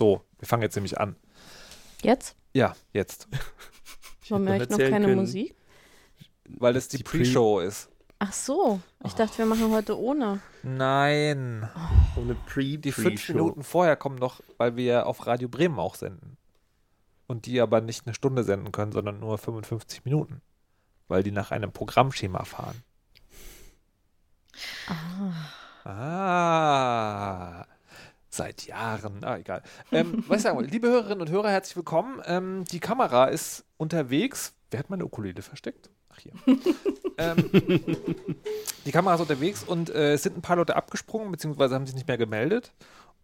So, wir fangen jetzt nämlich an. Jetzt? Ja, jetzt. Warum höre ich noch keine können, Musik? Weil es die, die Pre-Show ist. Ach so, ich oh. dachte, wir machen heute ohne. Nein. Oh. Ohne Pre, Die fünf Minuten vorher kommen noch, weil wir auf Radio Bremen auch senden. Und die aber nicht eine Stunde senden können, sondern nur 55 Minuten. Weil die nach einem Programmschema fahren. Ah. Ah. Seit Jahren. Ah, egal. Ähm, was ich sagen wollte, liebe Hörerinnen und Hörer, herzlich willkommen. Ähm, die Kamera ist unterwegs. Wer hat meine Ukulele versteckt? Ach, hier. ähm, die Kamera ist unterwegs und äh, es sind ein paar Leute abgesprungen, beziehungsweise haben sich nicht mehr gemeldet.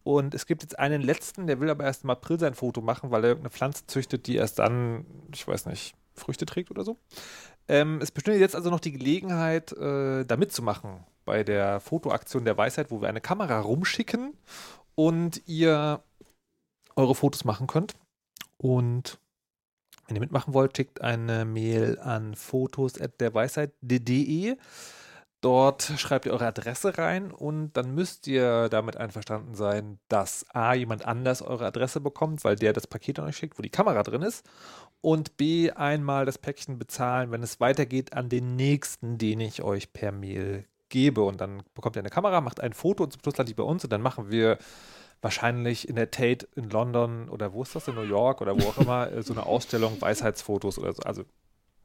Und es gibt jetzt einen letzten, der will aber erst im April sein Foto machen, weil er irgendeine Pflanze züchtet, die erst dann, ich weiß nicht, Früchte trägt oder so. Ähm, es besteht jetzt also noch die Gelegenheit, äh, da mitzumachen bei der Fotoaktion der Weisheit, wo wir eine Kamera rumschicken und ihr eure Fotos machen könnt. Und wenn ihr mitmachen wollt, schickt eine Mail an fotos.derweisheit.de. Dort schreibt ihr eure Adresse rein und dann müsst ihr damit einverstanden sein, dass A, jemand anders eure Adresse bekommt, weil der das Paket an euch schickt, wo die Kamera drin ist. Und B, einmal das Päckchen bezahlen, wenn es weitergeht, an den nächsten, den ich euch per Mail gebe. Und dann bekommt ihr eine Kamera, macht ein Foto und zum Schluss landet die bei uns und dann machen wir wahrscheinlich in der Tate in London oder wo ist das, in New York oder wo auch immer, äh, so eine Ausstellung Weisheitsfotos oder so. Also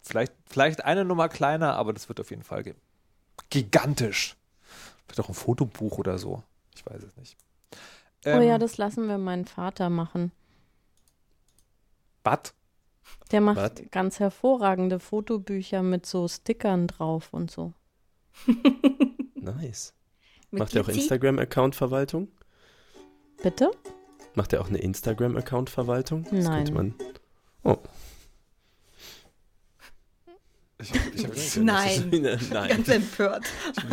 vielleicht, vielleicht eine Nummer kleiner, aber das wird auf jeden Fall gigantisch. Vielleicht auch ein Fotobuch oder so. Ich weiß es nicht. Ähm, oh ja, ähm, das lassen wir meinen Vater machen. Was? Der macht What? ganz hervorragende Fotobücher mit so Stickern drauf und so. nice. Macht er auch Instagram-Account-Verwaltung? Bitte? Macht er auch eine Instagram-Account-Verwaltung? Nein. Man... Oh. Ich hab, ich hab Nein. Nein. Ganz empört.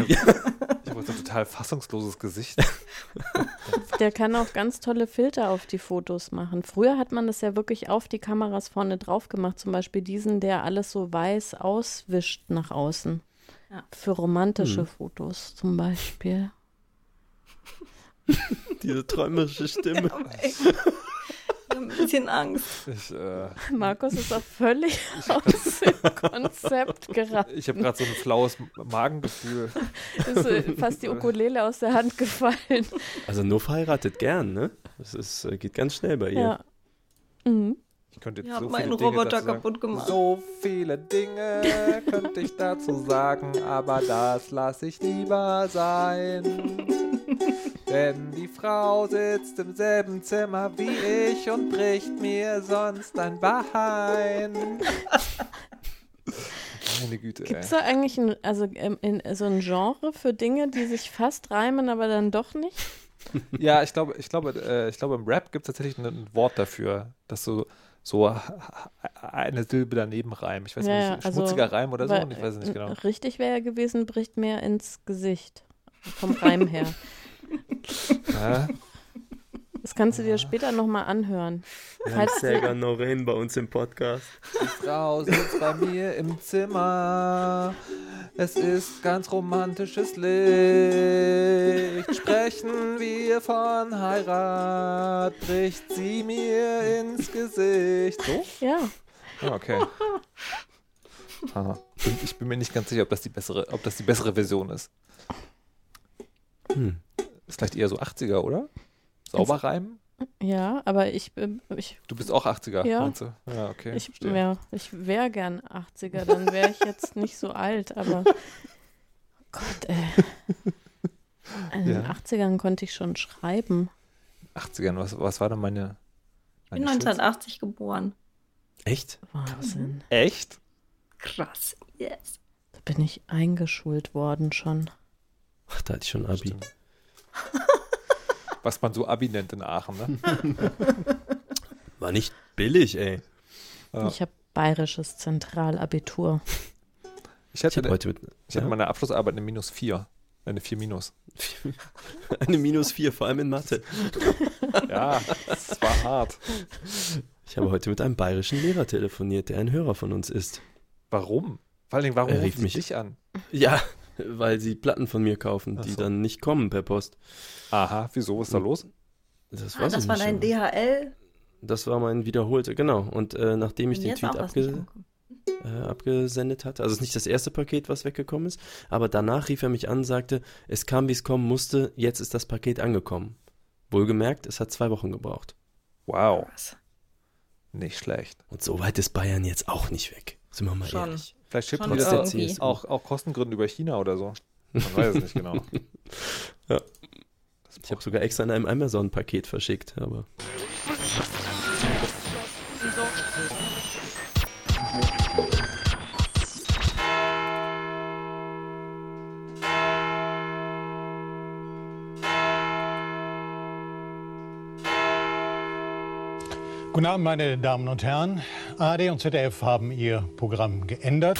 Ich habe so ein total fassungsloses Gesicht. Der kann auch ganz tolle Filter auf die Fotos machen. Früher hat man das ja wirklich auf die Kameras vorne drauf gemacht. Zum Beispiel diesen, der alles so weiß auswischt nach außen. Ja. Für romantische hm. Fotos zum Beispiel. Diese träumerische Stimme. Ja, ein bisschen Angst. Ich, äh, Markus ist auch völlig aus dem Konzept geraten. Ich habe gerade so ein flaues Magengefühl. ist äh, fast die Ukulele aus der Hand gefallen. Also nur verheiratet gern, ne? Das ist, äh, geht ganz schnell bei ihr. Ja. Mhm. Ich könnte jetzt ich so meinen Roboter kaputt gemacht. So viele Dinge könnte ich dazu sagen, aber das lasse ich lieber sein. Denn die Frau sitzt im selben Zimmer wie ich und bricht mir sonst ein Bein. Meine Güte, Gibt es da eigentlich ein, also, in, in, so ein Genre für Dinge, die sich fast reimen, aber dann doch nicht? Ja, ich glaube, ich glaube, äh, ich glaube, im Rap gibt es tatsächlich ein Wort dafür, dass so so eine Silbe daneben reimt. Ich weiß ja, nicht, also schmutziger Reim oder so, und ich weiß nicht genau. Richtig wäre ja gewesen, bricht mehr ins Gesicht. Vom Reim her. ja. Das kannst du dir später nochmal anhören. Wir haben Serga Noren bei uns im Podcast. Die Frau sitzt bei mir im Zimmer. Es ist ganz romantisches Licht. Sprechen wir von Heirat, bricht sie mir ins Gesicht. So? Ja. Ah, okay. Aha. Ich bin mir nicht ganz sicher, ob das die bessere, ob das die bessere Version ist. Hm. Ist vielleicht eher so 80er, oder? Sauber reimen? Ja, aber ich, ich. Du bist auch 80er, ja. meinst du? Ja, okay. Ich, ja, ich wäre gern 80er, dann wäre ich jetzt nicht so alt, aber. Gott, ey. In den 80ern konnte ich schon schreiben. 80ern, was, was war denn meine. Ich bin 1980 Schutz? geboren. Echt? Wahnsinn. Echt? Krass, yes. Da bin ich eingeschult worden schon. Ach, da hatte ich schon Abi. Was man so Abi nennt in Aachen, ne? War nicht billig, ey. Ja. Ich habe bayerisches Zentralabitur. Ich hatte, ich eine, heute mit, ich hatte ja? meine Abschlussarbeit eine Minus 4. Eine 4 Minus. eine Minus 4, vor allem in Mathe. ja, es war hart. Ich habe heute mit einem bayerischen Lehrer telefoniert, der ein Hörer von uns ist. Warum? Vor allen Dingen, warum er rief mich dich an? Ja, weil sie Platten von mir kaufen, die so. dann nicht kommen per Post. Aha, wieso? Was ist da los? Das, ah, das war dein DHL? Das war mein wiederholter, genau. Und äh, nachdem ich den Tweet abge äh, abgesendet hatte, also es ist nicht das erste Paket, was weggekommen ist, aber danach rief er mich an, sagte, es kam, wie es kommen musste, jetzt ist das Paket angekommen. Wohlgemerkt, es hat zwei Wochen gebraucht. Wow. Nicht schlecht. Und so weit ist Bayern jetzt auch nicht weg. Sind wir mal Schon. ehrlich. Vielleicht schippt man das jetzt auch, auch Kostengründen über China oder so. Man weiß es nicht genau. ja. Ich habe sogar extra in einem Amazon-Paket verschickt, aber. Guten Abend, meine Damen und Herren. ARD und ZDF haben ihr Programm geändert.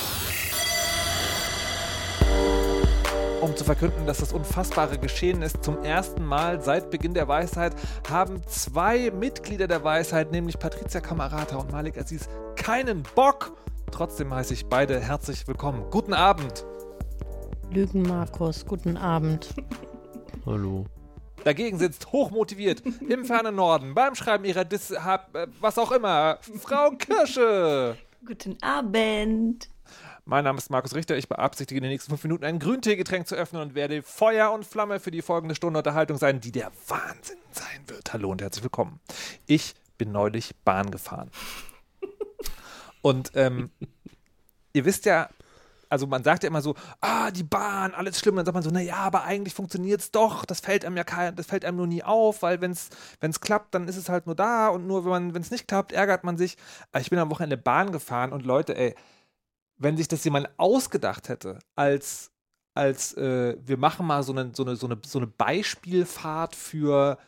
Um zu verkünden, dass das Unfassbare geschehen ist, zum ersten Mal seit Beginn der Weisheit haben zwei Mitglieder der Weisheit, nämlich Patricia Kamerata und Malik Aziz, keinen Bock. Trotzdem heiße ich beide herzlich willkommen. Guten Abend. Lügen Markus, guten Abend. Hallo. Dagegen sitzt hochmotiviert im fernen Norden beim Schreiben ihrer Dis hab, äh, was auch immer Frau Kirsche. Guten Abend. Mein Name ist Markus Richter. Ich beabsichtige in den nächsten fünf Minuten ein Grünteegetränk zu öffnen und werde Feuer und Flamme für die folgende Stunde Unterhaltung sein, die der Wahnsinn sein wird. Hallo und herzlich willkommen. Ich bin neulich Bahn gefahren. Und ähm, ihr wisst ja, also man sagt ja immer so, ah, die Bahn, alles schlimm. Dann sagt man so, naja, aber eigentlich funktioniert es doch. Das fällt einem ja kein, das fällt einem nur nie auf, weil wenn es klappt, dann ist es halt nur da und nur wenn es nicht klappt, ärgert man sich. Ich bin am Wochenende Bahn gefahren und Leute, ey, wenn sich das jemand ausgedacht hätte, als, als äh, wir machen mal so eine, so, eine, so, eine, so eine Beispielfahrt für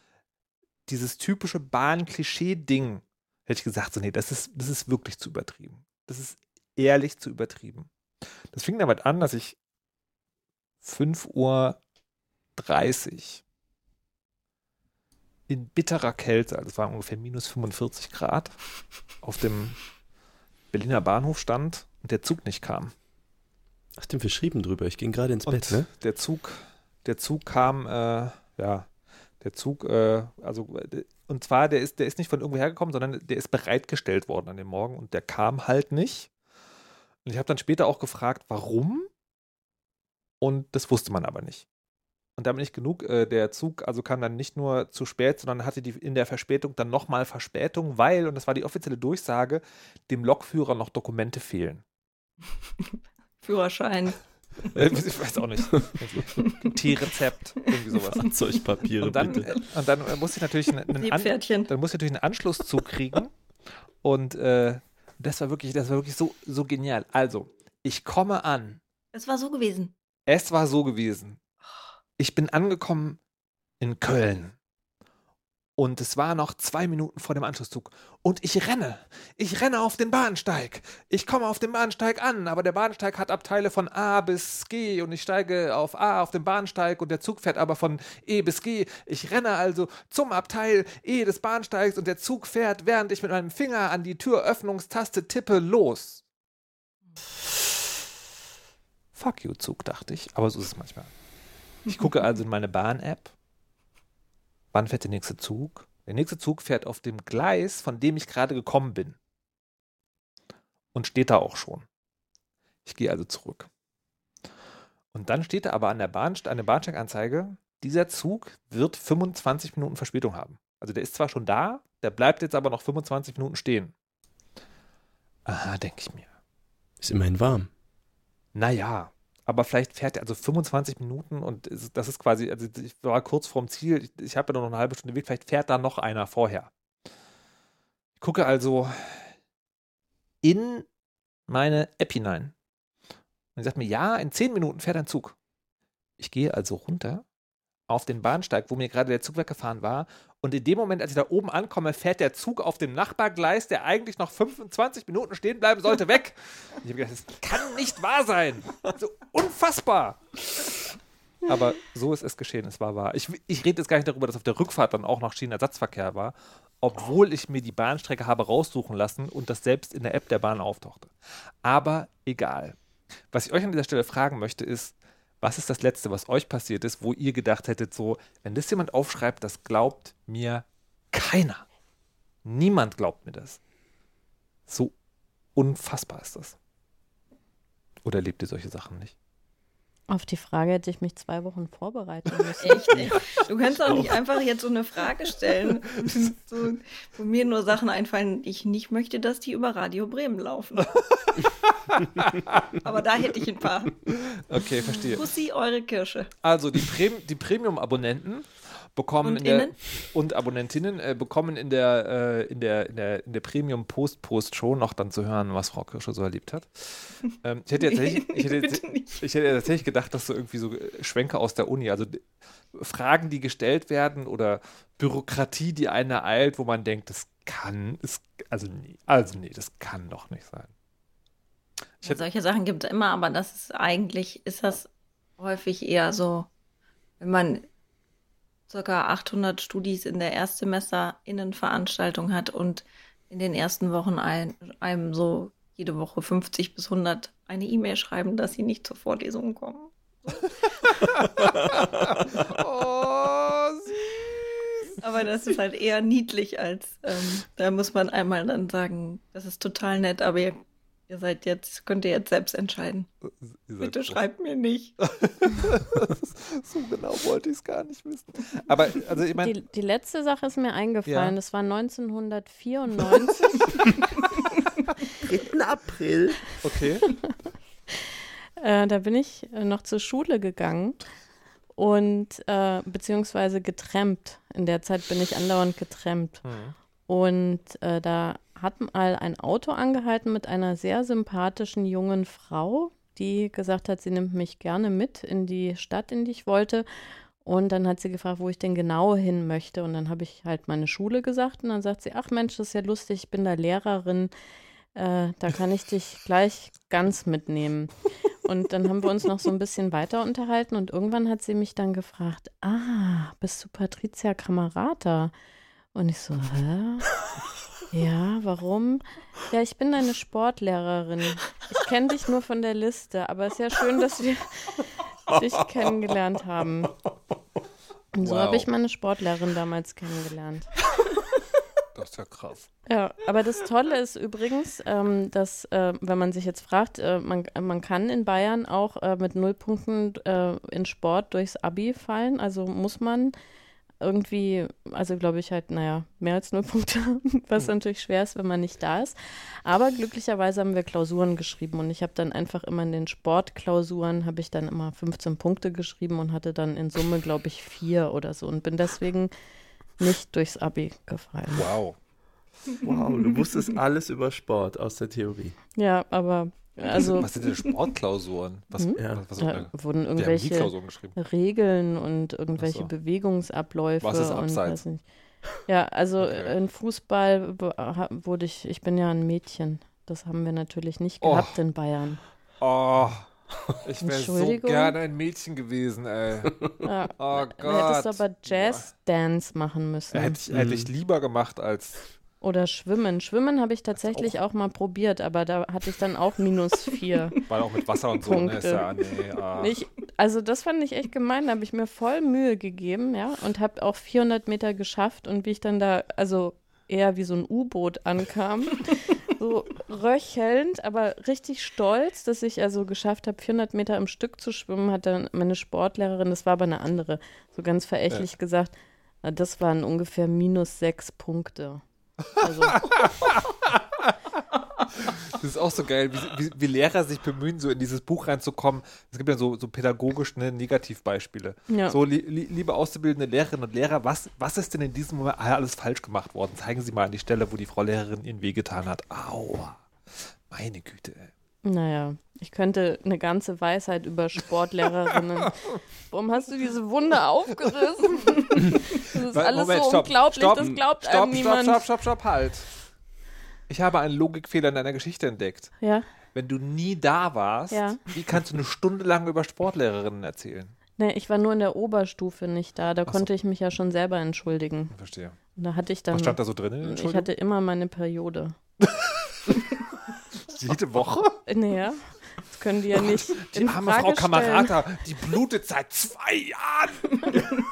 dieses typische Bahn-Klischee-Ding, hätte ich gesagt, so, nee, das ist, das ist wirklich zu übertrieben. Das ist ehrlich zu übertrieben. Das fing damit an, dass ich 5.30 Uhr in bitterer Kälte, also es waren ungefähr minus 45 Grad, auf dem Berliner Bahnhof stand und der Zug nicht kam. Ach, stimmt, wir schrieben drüber. Ich ging gerade ins und Bett, ne? Der Zug, der Zug kam, äh, ja, der Zug, äh, also und zwar, der ist, der ist nicht von irgendwo hergekommen, sondern der ist bereitgestellt worden an dem Morgen und der kam halt nicht. Und ich habe dann später auch gefragt, warum? Und das wusste man aber nicht. Und damit nicht genug, äh, der Zug also kam dann nicht nur zu spät, sondern hatte die in der Verspätung dann nochmal Verspätung, weil, und das war die offizielle Durchsage, dem Lokführer noch Dokumente fehlen. Führerschein. Äh, ich weiß auch nicht. T-Rezept, irgendwie sowas. Fahrzeugpapiere, und dann, bitte. Und dann musste ich natürlich einen, einen, An dann musste ich natürlich einen Anschlusszug kriegen. Und äh, das war wirklich, das war wirklich so, so genial. Also, ich komme an. Es war so gewesen. Es war so gewesen. Ich bin angekommen in Köln. Und es war noch zwei Minuten vor dem Anschlusszug. Und ich renne. Ich renne auf den Bahnsteig. Ich komme auf den Bahnsteig an, aber der Bahnsteig hat Abteile von A bis G und ich steige auf A auf den Bahnsteig und der Zug fährt aber von E bis G. Ich renne also zum Abteil E des Bahnsteigs und der Zug fährt, während ich mit meinem Finger an die Türöffnungstaste tippe, los. Fuck you, Zug, dachte ich. Aber so ist es manchmal. Ich gucke also in meine Bahn-App Wann fährt der nächste Zug? Der nächste Zug fährt auf dem Gleis, von dem ich gerade gekommen bin. Und steht da auch schon. Ich gehe also zurück. Und dann steht da aber an der, Bahn, an der Bahnsteiganzeige, dieser Zug wird 25 Minuten Verspätung haben. Also der ist zwar schon da, der bleibt jetzt aber noch 25 Minuten stehen. Aha, denke ich mir. Ist immerhin warm. Naja, aber vielleicht fährt er also 25 Minuten und das ist quasi, also ich war kurz vorm Ziel, ich, ich habe ja noch eine halbe Stunde Weg, vielleicht fährt da noch einer vorher. Ich gucke also in meine App hinein. Und sagt mir, ja, in 10 Minuten fährt ein Zug. Ich gehe also runter auf den Bahnsteig, wo mir gerade der Zug weggefahren war. Und in dem Moment, als ich da oben ankomme, fährt der Zug auf dem Nachbargleis, der eigentlich noch 25 Minuten stehen bleiben sollte, weg. Und ich habe gedacht, das kann nicht wahr sein. So unfassbar. Aber so ist es geschehen, es war wahr. Ich, ich rede jetzt gar nicht darüber, dass auf der Rückfahrt dann auch noch Schienenersatzverkehr war, obwohl ich mir die Bahnstrecke habe raussuchen lassen und das selbst in der App der Bahn auftauchte. Aber egal. Was ich euch an dieser Stelle fragen möchte, ist, was ist das Letzte, was euch passiert ist, wo ihr gedacht hättet, so, wenn das jemand aufschreibt, das glaubt mir Keiner. Niemand glaubt mir das. So unfassbar ist das. Oder erlebt ihr solche Sachen nicht? Auf die Frage hätte ich mich zwei Wochen vorbereiten müssen. Echt nicht. Du kannst auch nicht einfach jetzt so eine Frage stellen, so, wo mir nur Sachen einfallen, ich nicht möchte, dass die über Radio Bremen laufen. Aber da hätte ich ein paar. Okay, verstehe. Pussy, eure Kirsche. Also die, Prem die Premium-Abonnenten bekommen Und der, und Abonnentinnen äh, bekommen in der, äh, in der, in der, in der Premium Post Post Show noch dann zu hören, was Frau Kirsche so erlebt hat. Ähm, ich hätte Nee, tatsächlich, ich hätte, ich hätte tatsächlich gedacht, dass so irgendwie so äh, Schwenke aus der Uni, also Fragen, die gestellt werden oder Bürokratie, die einen ereilt, wo man denkt, das kann, es, also nee, also nee, das kann doch nicht sein. Ja, solche Sachen gibt es immer, aber das ist eigentlich, ist das häufig eher so, wenn man circa 800 Studis in der Erstsemester-Innenveranstaltung hat und in den ersten Wochen ein, einem so jede Woche 50 bis 100 eine E-Mail schreiben, dass sie nicht zur Vorlesung kommen. oh, süß. Aber das ist halt eher niedlich als, ähm, da muss man einmal dann sagen, das ist total nett, aber ihr, ihr seid jetzt, könnt ihr jetzt selbst entscheiden. Seid Bitte schreibt mir nicht. so genau wollte ich es gar nicht wissen. Aber, also ich meine, Die, die letzte Sache ist mir eingefallen. Ja. Das war 1994. 3. April. okay. Äh, da bin ich äh, noch zur Schule gegangen und äh, beziehungsweise getrennt. In der Zeit bin ich andauernd getrennt. Hm. Und äh, da hat mal ein Auto angehalten mit einer sehr sympathischen jungen Frau, die gesagt hat, sie nimmt mich gerne mit in die Stadt, in die ich wollte. Und dann hat sie gefragt, wo ich denn genau hin möchte. Und dann habe ich halt meine Schule gesagt. Und dann sagt sie, ach Mensch, das ist ja lustig, ich bin da Lehrerin. Äh, da kann ich dich gleich ganz mitnehmen. Und dann haben wir uns noch so ein bisschen weiter unterhalten und irgendwann hat sie mich dann gefragt, ah, bist du Patricia Camerata? Und ich so, hä? Ja, warum? Ja, ich bin deine Sportlehrerin. Ich kenne dich nur von der Liste, aber es ist ja schön, dass wir dich kennengelernt haben. Und so Wow. habe ich meine Sportlehrerin damals kennengelernt. Das ist ja krass. Ja, aber das Tolle ist übrigens, ähm, dass, äh, wenn man sich jetzt fragt, äh, man, man kann in Bayern auch äh, mit null Punkten äh, in Sport durchs Abi fallen. Also muss man irgendwie, also glaube ich halt, naja, mehr als null Punkte haben, was natürlich schwer ist, wenn man nicht da ist. Aber glücklicherweise haben wir Klausuren geschrieben und ich habe dann einfach immer in den Sportklausuren, habe ich dann immer 15 Punkte geschrieben und hatte dann in Summe, glaube ich, vier oder so und bin deswegen nicht durchs Abi gefallen. Wow. Wow, du wusstest alles über Sport aus der Theorie. Ja, aber also Was sind denn Sportklausuren? Was, Hm? Ja. was, was, da wurden irgendwelche. Regeln und irgendwelche so. Bewegungsabläufe Was ist und abseits? weiß nicht. Ja, also Okay. in Fußball wurde ich, ich bin ja ein Mädchen. Das haben wir natürlich nicht Oh. gehabt in Bayern. Oh, ich wäre so Entschuldigung? gerne ein Mädchen gewesen, ey. Ja. Oh Du hättest Gott. aber Jazz-Dance machen müssen. Hätte ich, hätte ich lieber gemacht als. Oder Schwimmen. Schwimmen habe ich tatsächlich auch. mal probiert, aber da hatte ich dann auch minus vier. Weil auch mit Wasser und so, ne? Ist ja, nee, ah. Ich, also das fand ich echt gemein, da habe ich mir voll Mühe gegeben, ja, und habe auch 400 Meter geschafft und wie ich dann da, also eher wie so ein U-Boot ankam, so röchelnd, aber richtig stolz, dass ich also geschafft habe, 400 Meter im Stück zu schwimmen, hat dann meine Sportlehrerin, das war aber eine andere, so ganz verächtlich gesagt, na, das waren ungefähr minus sechs Punkte. Also, Das ist auch so geil, wie, wie, wie Lehrer sich bemühen, so in dieses Buch reinzukommen. Es gibt ja so, so pädagogisch ne, Negativbeispiele. Ja. So, li, li, liebe auszubildende Lehrerinnen und Lehrer, was, was ist denn in diesem Moment alles falsch gemacht worden? Zeigen Sie mal an die Stelle, wo die Frau Lehrerin Ihnen wehgetan hat. Aua. Meine Güte, ey. Naja, ich könnte eine ganze Weisheit über Sportlehrerinnen. Warum hast du diese Wunde aufgerissen? Das ist Weil- alles Moment, so stopp, unglaublich, stopp, das glaubt Stopp, einem stopp, niemand. stopp, stopp, stopp, halt. Ich habe einen Logikfehler in deiner Geschichte entdeckt. Ja, Wenn du nie da warst, Ja. wie kannst du eine Stunde lang über Sportlehrerinnen erzählen? nee, ich war nur in der Oberstufe nicht da. Da so. konnte ich mich ja schon selber entschuldigen. Verstehe. Und da hatte ich dann. Was stand da so drin? ich hatte immer meine Periode. Jede Woche? Naja, das können die ja nicht. Die arme Frage Frau. Kamerata, die blutet seit zwei Jahren.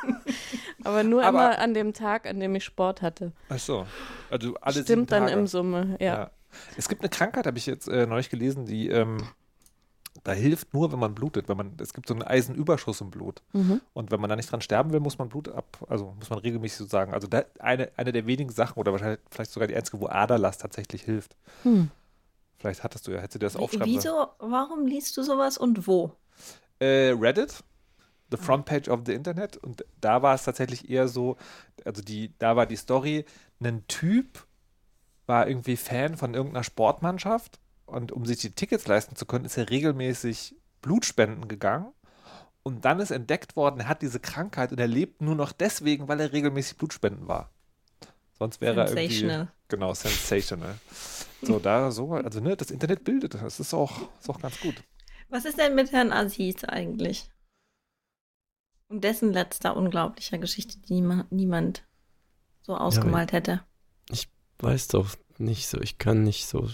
Aber nur Aber, immer an dem Tag, an dem ich Sport hatte. Ach so. Also alle Stimmt dann im Summe, ja. ja. Es gibt eine Krankheit, habe ich jetzt äh, neulich gelesen, die ähm, da hilft nur, wenn man blutet. Wenn man, es gibt so einen Eisenüberschuss im Blut. Mhm. Und wenn man da nicht dran sterben will, muss man Blut ab, also muss man regelmäßig sozusagen, also da, eine, eine der wenigen Sachen oder wahrscheinlich vielleicht sogar die einzige, wo Aderlass tatsächlich hilft. Hm. Vielleicht hattest du ja, hättest du dir das aufschreiben Wieso, warum liest du sowas und wo? Äh, Reddit, the front page of the Internet. Und da war es tatsächlich eher so, also die, da war die Story, ein Typ war irgendwie Fan von irgendeiner Sportmannschaft und um sich die Tickets leisten zu können, ist er regelmäßig Blutspenden gegangen. Und dann ist entdeckt worden, er hat diese Krankheit und er lebt nur noch deswegen, weil er regelmäßig Blutspenden war. Sonst wäre er irgendwie. Genau, sensational. So, da so, also ne, das Internet bildet, das ist auch, ist auch ganz gut. Was ist denn mit Herrn Aziz eigentlich? Und dessen letzter unglaublicher Geschichte, die niemand, so ausgemalt ja, hätte. Ich weiß doch nicht so, ich kann nicht so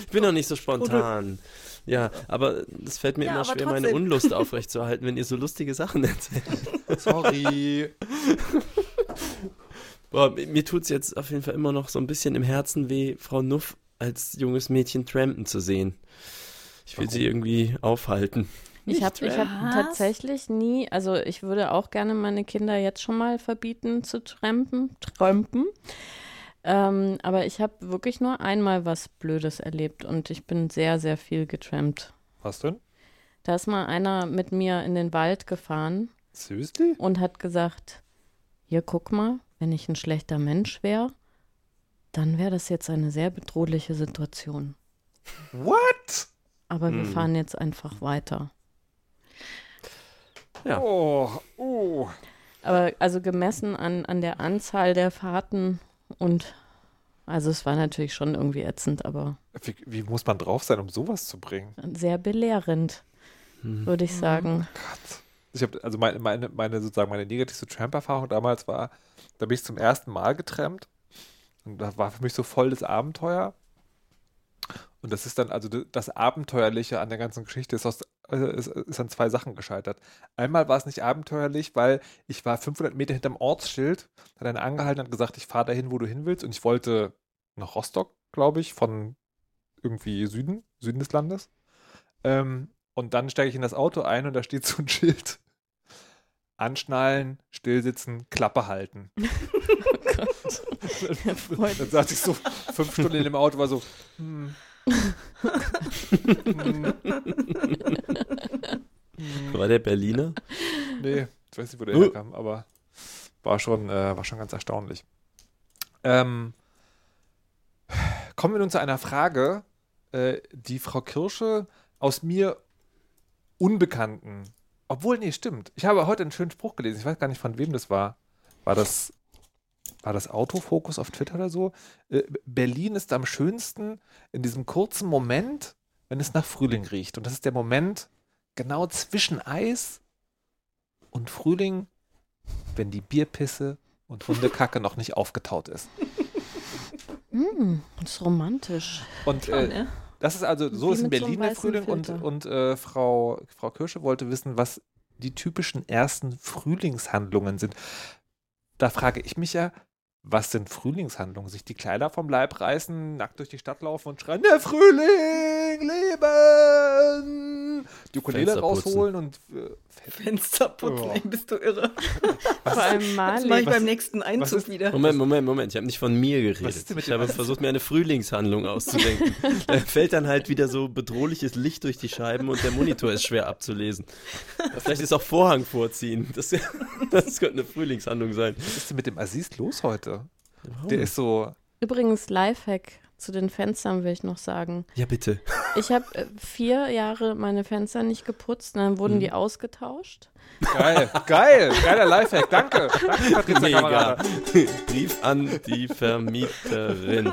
ich bin noch nicht so spontan. Ja, aber es fällt mir ja, immer schwer, trotzdem. meine Unlust aufrechtzuerhalten, wenn ihr so lustige Sachen erzählt. Sorry. Boah, mir tut es jetzt auf jeden Fall immer noch so ein bisschen im Herzen weh, Frau Nuff als junges Mädchen trampen zu sehen. Ich will Warum? sie irgendwie aufhalten. Ich habe hab tatsächlich nie, also ich würde auch gerne meine Kinder jetzt schon mal verbieten zu trampen, trampen. Ähm, aber ich habe wirklich nur einmal was Blödes erlebt und ich bin sehr, sehr viel getrampt. Was denn? Da ist mal einer mit mir in den Wald gefahren. Süßli? Und hat gesagt, hier guck mal, wenn ich ein schlechter Mensch wäre, dann wäre das jetzt eine sehr bedrohliche Situation. What? Aber hm. wir fahren jetzt einfach weiter. Ja. Oh, oh. Aber also gemessen an, an der Anzahl der Fahrten und also es war natürlich schon irgendwie ätzend, aber. Wie, wie muss man drauf sein, um sowas zu bringen? Sehr belehrend, hm. würde ich sagen. Oh Gott. Ich habe, also meine, meine, meine, sozusagen meine negativste Tramp-Erfahrung damals war, da bin ich zum ersten Mal getrampt. Und das war für mich so voll das Abenteuer. Und das ist dann, also das Abenteuerliche an der ganzen Geschichte ist, aus, äh, ist, ist an zwei Sachen gescheitert. Einmal war es nicht abenteuerlich, weil ich war 500 Meter hinterm Ortsschild, hat einer angehalten und gesagt, ich fahre dahin, wo du hin willst. Und ich wollte nach Rostock, glaube ich, von irgendwie Süden, Süden des Landes. Ähm, und dann steige ich in das Auto ein und da steht so ein Schild. Anschnallen, stillsitzen, Klappe halten. Oh Gott. dann saß ich so fünf Stunden in dem Auto, war so, hm, war der Berliner? Nee, ich weiß nicht, wo der uh. herkam, aber war schon, äh, war schon ganz erstaunlich. Ähm, kommen wir nun zu einer Frage, äh, die Frau Kirsche aus mir unbekannten, obwohl, nee, stimmt. Ich habe heute einen schönen Spruch gelesen, ich weiß gar nicht, von wem das war. War das war das Autofokus auf Twitter oder so? Äh, Berlin ist am schönsten in diesem kurzen Moment, wenn es nach Frühling riecht. Und das ist der Moment genau zwischen Eis und Frühling, wenn die Bierpisse und Hundekacke noch nicht aufgetaut ist. Mm, das ist romantisch. Und äh, das ist also, so Wie ist in Berlin der Frühling und, und äh, Frau, Frau Kirsche wollte wissen, was die typischen ersten Frühlingshandlungen sind. Da frage ich mich ja, was sind Frühlingshandlungen? Sich die Kleider vom Leib reißen, nackt durch die Stadt laufen und schreien, der Frühling, leben! Die Ukulele rausholen und äh, Fenster putzen, oh. bist du irre. Was Vor allem Mali. Das mache ich was, beim nächsten Einzug wieder. Moment, Moment, Moment. Ich habe nicht von mir geredet. Ich habe versucht, mir eine Frühlingshandlung auszudenken. da fällt dann halt wieder so bedrohliches Licht durch die Scheiben und der Monitor ist schwer abzulesen. Vielleicht ist auch Vorhang vorziehen. Das, das könnte eine Frühlingshandlung sein. Was ist denn mit dem Aziz los heute? Der ist so. Übrigens, Lifehack zu den Fenstern will ich noch sagen. Ja, bitte. Ich habe äh, vier Jahre meine Fenster nicht geputzt, dann wurden mhm. die ausgetauscht. Geil, geil, geiler Lifehack, danke. Danke, Patricia Mega. Brief an die Vermieterin.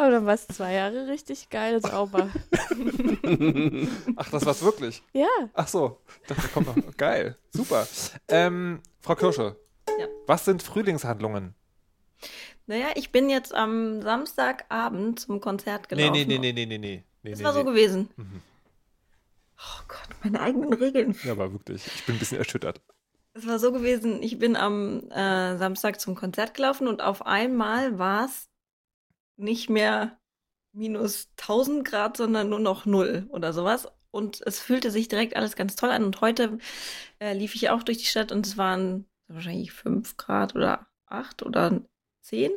Aber dann war es zwei Jahre richtig geil sauber. Ach, das war's wirklich? Ja. Ach so, dachte, komm noch. Geil, super. Ähm, Frau Kirsche, ja. was sind Frühlingshandlungen? Naja, ich bin jetzt am Samstagabend zum Konzert gelaufen. Nee, nee, nee, nee, nee, nee. nee das war so gewesen. Mhm. Oh Gott, meine eigenen Regeln. Ja, aber wirklich. Ich bin ein bisschen erschüttert. Es war so gewesen, ich bin am äh, Samstag zum Konzert gelaufen und auf einmal war es nicht mehr minus 1000 Grad, sondern nur noch null oder sowas. Und es fühlte sich direkt alles ganz toll an. Und heute äh, lief ich auch durch die Stadt und es waren wahrscheinlich 5 Grad oder 8 oder 10.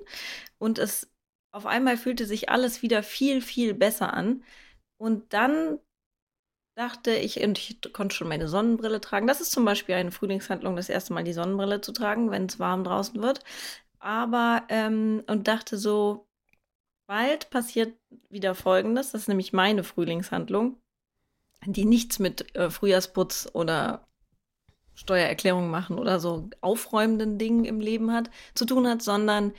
Und es auf einmal fühlte sich alles wieder viel, viel besser an. Und dann dachte ich, und ich konnte schon meine Sonnenbrille tragen. Das ist zum Beispiel eine Frühlingshandlung, das erste Mal die Sonnenbrille zu tragen, wenn es warm draußen wird. Aber, ähm, und dachte so, bald passiert wieder Folgendes, das ist nämlich meine Frühlingshandlung, die nichts mit äh, Frühjahrsputz oder Steuererklärung machen oder so aufräumenden Dingen im Leben hat, zu tun hat, sondern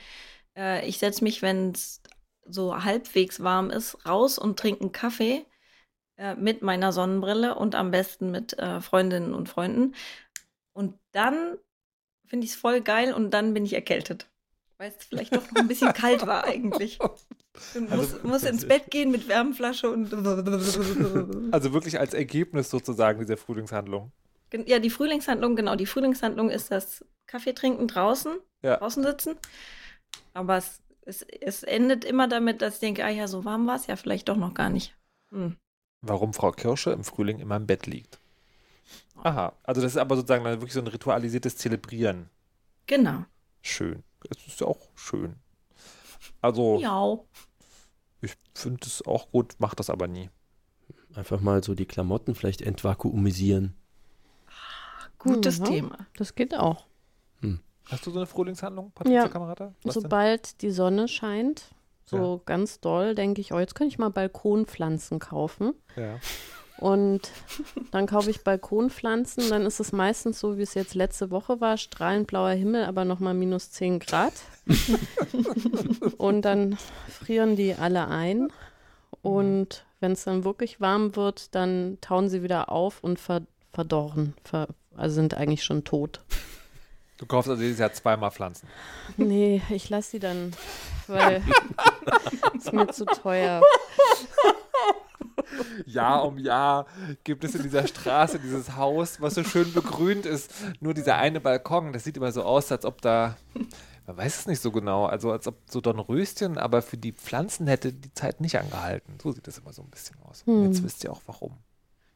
äh, ich setze mich, wenn es so halbwegs warm ist, raus und trinke einen Kaffee äh, mit meiner Sonnenbrille und am besten mit äh, Freundinnen und Freunden. Und dann finde ich es voll geil und dann bin ich erkältet. Weil es vielleicht doch noch ein bisschen kalt war eigentlich. Und also, muss, muss ins Bett gehen mit Wärmflasche und. Also wirklich als Ergebnis sozusagen dieser Frühlingshandlung. Ja, die Frühlingshandlung, genau. Die Frühlingshandlung ist das Kaffee trinken draußen, ja. draußen sitzen. Aber es, es, es endet immer damit, dass ich denke, ah ja, so warm war es ja vielleicht doch noch gar nicht. Hm warum Frau Kirsche im Frühling immer im Bett liegt. Aha, also das ist aber sozusagen dann wirklich so ein ritualisiertes Zelebrieren. Genau. Schön. Das ist ja auch schön. Also. Ja. Ich finde es auch gut, mache das aber nie. Einfach mal so die Klamotten vielleicht entvakuumisieren. Gutes mhm. Thema. Das geht auch. Hm. Hast du so eine Frühlingshandlung, Patricia ja. Kamerata? Sobald denn? die Sonne scheint, so ja. ganz doll denke ich, oh, jetzt kann ich mal Balkonpflanzen kaufen. Ja. Und dann kaufe ich Balkonpflanzen. Dann ist es meistens so, wie es jetzt letzte Woche war: strahlend blauer Himmel, aber nochmal minus 10 Grad. und dann frieren die alle ein. Und wenn es dann wirklich warm wird, dann tauen sie wieder auf und ver verdorren. Ver also sind eigentlich schon tot. Du kaufst also dieses Jahr zweimal Pflanzen. Nee, ich lasse sie dann, weil es mir zu teuer. Jahr um Jahr gibt es in dieser Straße dieses Haus, was so schön begrünt ist. Nur dieser eine Balkon, das sieht immer so aus, als ob da, man weiß es nicht so genau, also als ob so Dornröschen, aber für die Pflanzen hätte die Zeit nicht angehalten. So sieht das immer so ein bisschen aus. Hm. Jetzt wisst ihr auch warum.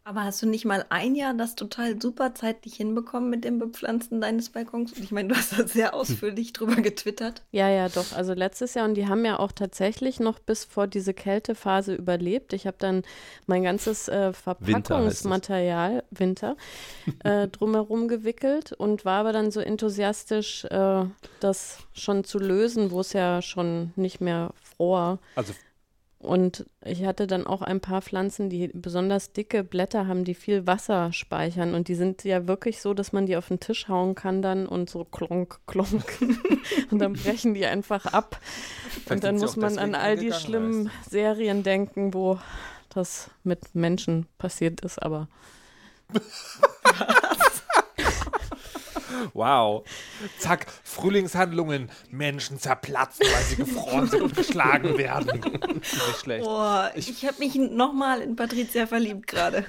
Aber hast du nicht mal ein Jahr das total super zeitlich hinbekommen mit dem Bepflanzen deines Balkons? Ich meine, du hast da sehr ausführlich drüber getwittert. Ja, ja, doch. Also letztes Jahr und die haben ja auch tatsächlich noch bis vor diese Kältephase überlebt. Ich habe dann mein ganzes äh, Verpackungsmaterial, Winter, Winter äh, drumherum gewickelt und war aber dann so enthusiastisch, äh, das schon zu lösen, wo es ja schon nicht mehr fror. Also und ich hatte dann auch ein paar Pflanzen, die besonders dicke Blätter haben, die viel Wasser speichern. Und die sind ja wirklich so, dass man die auf den Tisch hauen kann dann und so klonk, klonk. und dann brechen die einfach ab. Vielleicht und dann muss man an all die schlimmen ist. Serien denken, wo das mit Menschen passiert ist, aber. Wow. Zack, Frühlingshandlungen, Menschen zerplatzen, weil sie gefroren sind und geschlagen werden. Nicht schlecht. Boah, ich, ich habe mich nochmal in Patricia verliebt gerade.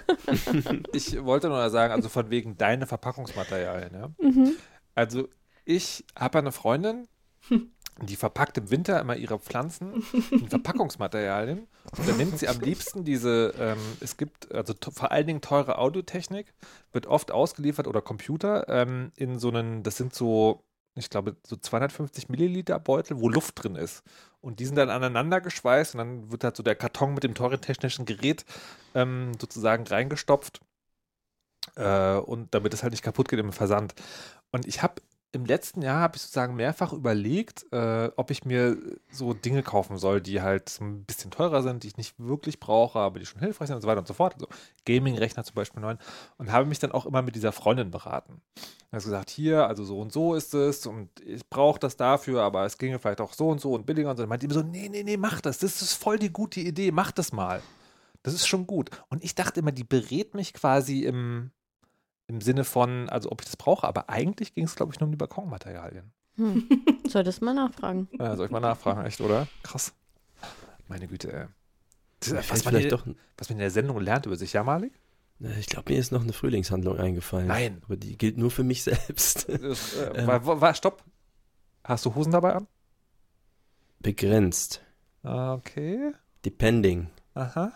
ich wollte nur sagen, also von wegen deine Verpackungsmaterialien. Ja? Mhm. Also ich habe eine Freundin, die verpackt im Winter immer ihre Pflanzen in Verpackungsmaterialien. Und dann nimmt sie am liebsten diese, ähm, es gibt also vor allen Dingen teure Audiotechnik, wird oft ausgeliefert oder Computer ähm, in so einen, das sind so, ich glaube, so 250 Milliliter Beutel, wo Luft drin ist. Und die sind dann aneinander geschweißt und dann wird halt so der Karton mit dem teuren technischen Gerät ähm, sozusagen reingestopft. Äh, und damit es halt nicht kaputt geht im Versand. Und ich habe im letzten Jahr habe ich sozusagen mehrfach überlegt, äh, ob ich mir so Dinge kaufen soll, die halt ein bisschen teurer sind, die ich nicht wirklich brauche, aber die schon hilfreich sind und so weiter und so fort. Also Gaming-Rechner zum Beispiel neuen. Und habe mich dann auch immer mit dieser Freundin beraten. Er hat gesagt, hier, also so und so ist es und ich brauche das dafür, aber es ginge vielleicht auch so und so und billiger und so. Und meinte immer so, nee, nee, nee, mach das. Das ist voll die gute Idee, mach das mal. Das ist schon gut. Und ich dachte immer, die berät mich quasi im, im Sinne von, also ob ich das brauche, aber eigentlich ging es, glaube ich, nur um die Balkonmaterialien. Hm. Solltest mal nachfragen. Ja, soll ich mal nachfragen, echt, oder? Krass. Meine Güte, ey. Das, was, man in, doch... was man in der Sendung lernt über sich, ja, Malik? Ich glaube, mir ist noch eine Frühlingshandlung eingefallen. Nein. Aber die gilt nur für mich selbst. Das, äh, ähm, war, war, stopp. Hast du Hosen dabei an? Begrenzt. Okay. Depending. Aha.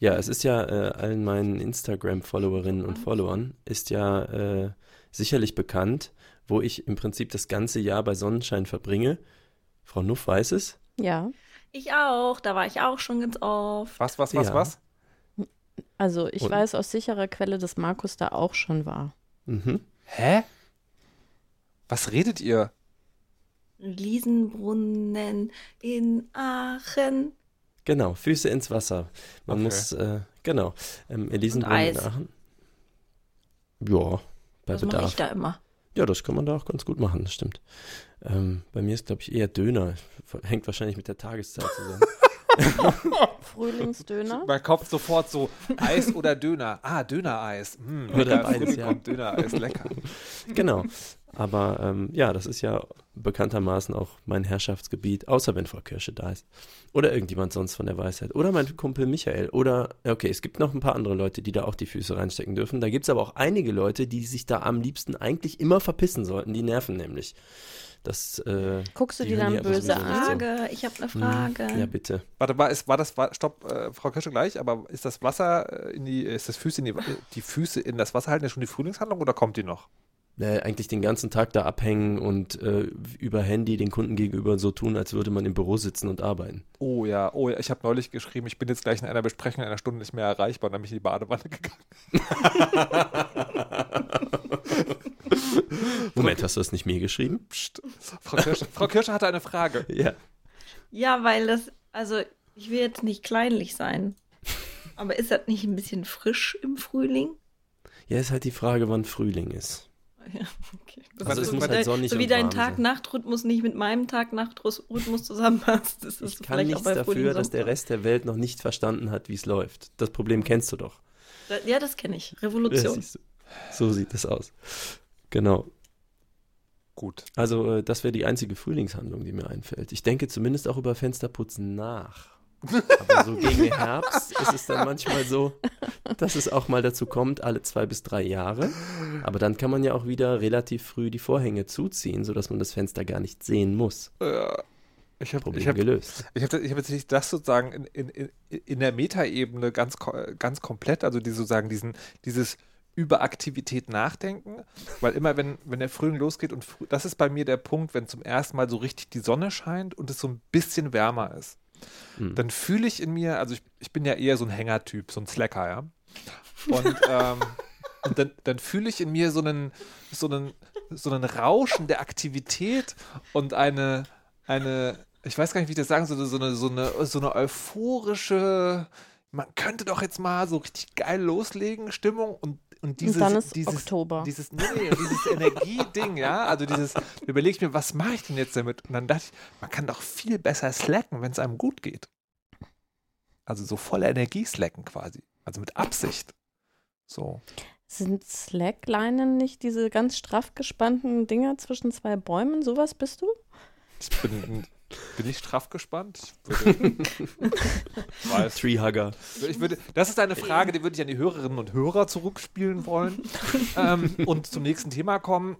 Ja, es ist ja äh, allen meinen Instagram-Followerinnen und Followern ist ja äh, sicherlich bekannt, wo ich im Prinzip das ganze Jahr bei Sonnenschein verbringe. Frau Nuff weiß es. Ja. Ich auch, da war ich auch schon ganz oft. Was, was, was, Ja. was? Also ich Und- weiß aus sicherer Quelle, dass Markus da auch schon war. Mhm. Hä? Was redet ihr? Liesenbrunnen in Aachen. Genau, Füße ins Wasser. Man Okay. muss, äh, genau, ähm, in Aachen. Ja, bei Das mache Bedarf. ich da immer. Ja, das kann man da auch ganz gut machen, das stimmt. Ähm, bei mir ist, glaube ich, eher Döner. Hängt wahrscheinlich mit der Tageszeit zusammen. Frühlingsdöner. Mein Kopf sofort so Eis oder Döner. Ah, Dönereis. Hm, Oder beides, ja. Dönereis, lecker. genau. Aber ähm, ja, das ist ja bekanntermaßen auch mein Herrschaftsgebiet, außer wenn Frau Kirsche da ist. Oder irgendjemand sonst von der Weisheit. Oder mein Kumpel Michael. Oder, okay, es gibt noch ein paar andere Leute, die da auch die Füße reinstecken dürfen. Da gibt es aber auch einige Leute, die sich da am liebsten eigentlich immer verpissen sollten. Die nerven nämlich. Das, äh, Guckst du die hören dann böse nicht so. Frage, ich habe eine Frage. Hm, Ja, bitte. Warte, war, ist, war das, war, stopp, äh, Frau Kirsche gleich, aber ist das Wasser äh, in die, ist das Füße in die, die Füße in das Wasser halten ja schon die Frühlingshandlung oder kommt die noch? Äh, eigentlich den ganzen Tag da abhängen und äh, über Handy den Kunden gegenüber so tun, als würde man im Büro sitzen und arbeiten. Oh ja, oh ja, ich habe neulich geschrieben, ich bin jetzt gleich in einer Besprechung in einer Stunde nicht mehr erreichbar und dann bin ich in die Badewanne gegangen. Moment, hast du das nicht mir geschrieben? Psst. Frau Kirsche, Frau Kirsche hatte eine Frage. Ja. Ja, weil das, also ich will jetzt nicht kleinlich sein, aber ist das nicht ein bisschen frisch im Frühling? Ja, ist halt die Frage, wann Frühling ist. Ja, okay. Das Also ist es so muss wie halt dein- sonnig So wie und dein. Tag-Nacht-Rhythmus nicht mit meinem Tag-Nacht-Rhythmus zusammenpasst. Das ist Ich kann nichts auch bei dafür, Frühling dass der Rest der Welt noch nicht verstanden hat, wie es läuft. Das Problem kennst du doch. Ja, das kenne ich. Das Revolution. siehst du. So sieht es aus. Genau. Gut. Also, äh, das wäre die einzige Frühlingshandlung, die mir einfällt. Ich denke zumindest auch über Fensterputzen nach. Aber so gegen Herbst ist es dann manchmal so, dass es auch mal dazu kommt, alle zwei bis drei Jahre. Aber dann kann man ja auch wieder relativ früh die Vorhänge zuziehen, sodass man das Fenster gar nicht sehen muss. Äh, ich habe hab, gelöst. ich hab, ich hab jetzt nicht das sozusagen in, in, in, der Metaebene ganz, ganz komplett, also die sozusagen diesen, dieses über Aktivität nachdenken, weil immer wenn, wenn der Frühling losgeht und das ist bei mir der Punkt, wenn zum ersten Mal so richtig die Sonne scheint und es so ein bisschen wärmer ist, Hm. dann fühle ich in mir, also ich, ich bin ja eher so ein Hängertyp, so ein Slacker, ja. Und, ähm, und dann, dann fühle ich in mir so einen, so einen, so einen Rauschen der Aktivität und eine, eine, ich weiß gar nicht, wie ich das sagen soll, so eine, so eine, so eine euphorische, man könnte doch jetzt mal so richtig geil loslegen, Stimmung und, und dieses, dann ist dieses, Oktober. dieses, nee, nee, dieses Energieding, ja, also dieses, überlege ich mir, was mache ich denn jetzt damit? Und dann dachte ich, man kann doch viel besser slacken, wenn es einem gut geht. Also so voller Energie slacken quasi, also mit Absicht. So. Sind Slackleinen nicht diese ganz straff gespannten Dinger zwischen zwei Bäumen? Sowas bist du? Ich bin, bin ich straff gespannt. Treehugger. ich würde, das ist eine Frage, die würde ich an die Hörerinnen und Hörer zurückspielen wollen. ähm, und zum nächsten Thema kommen.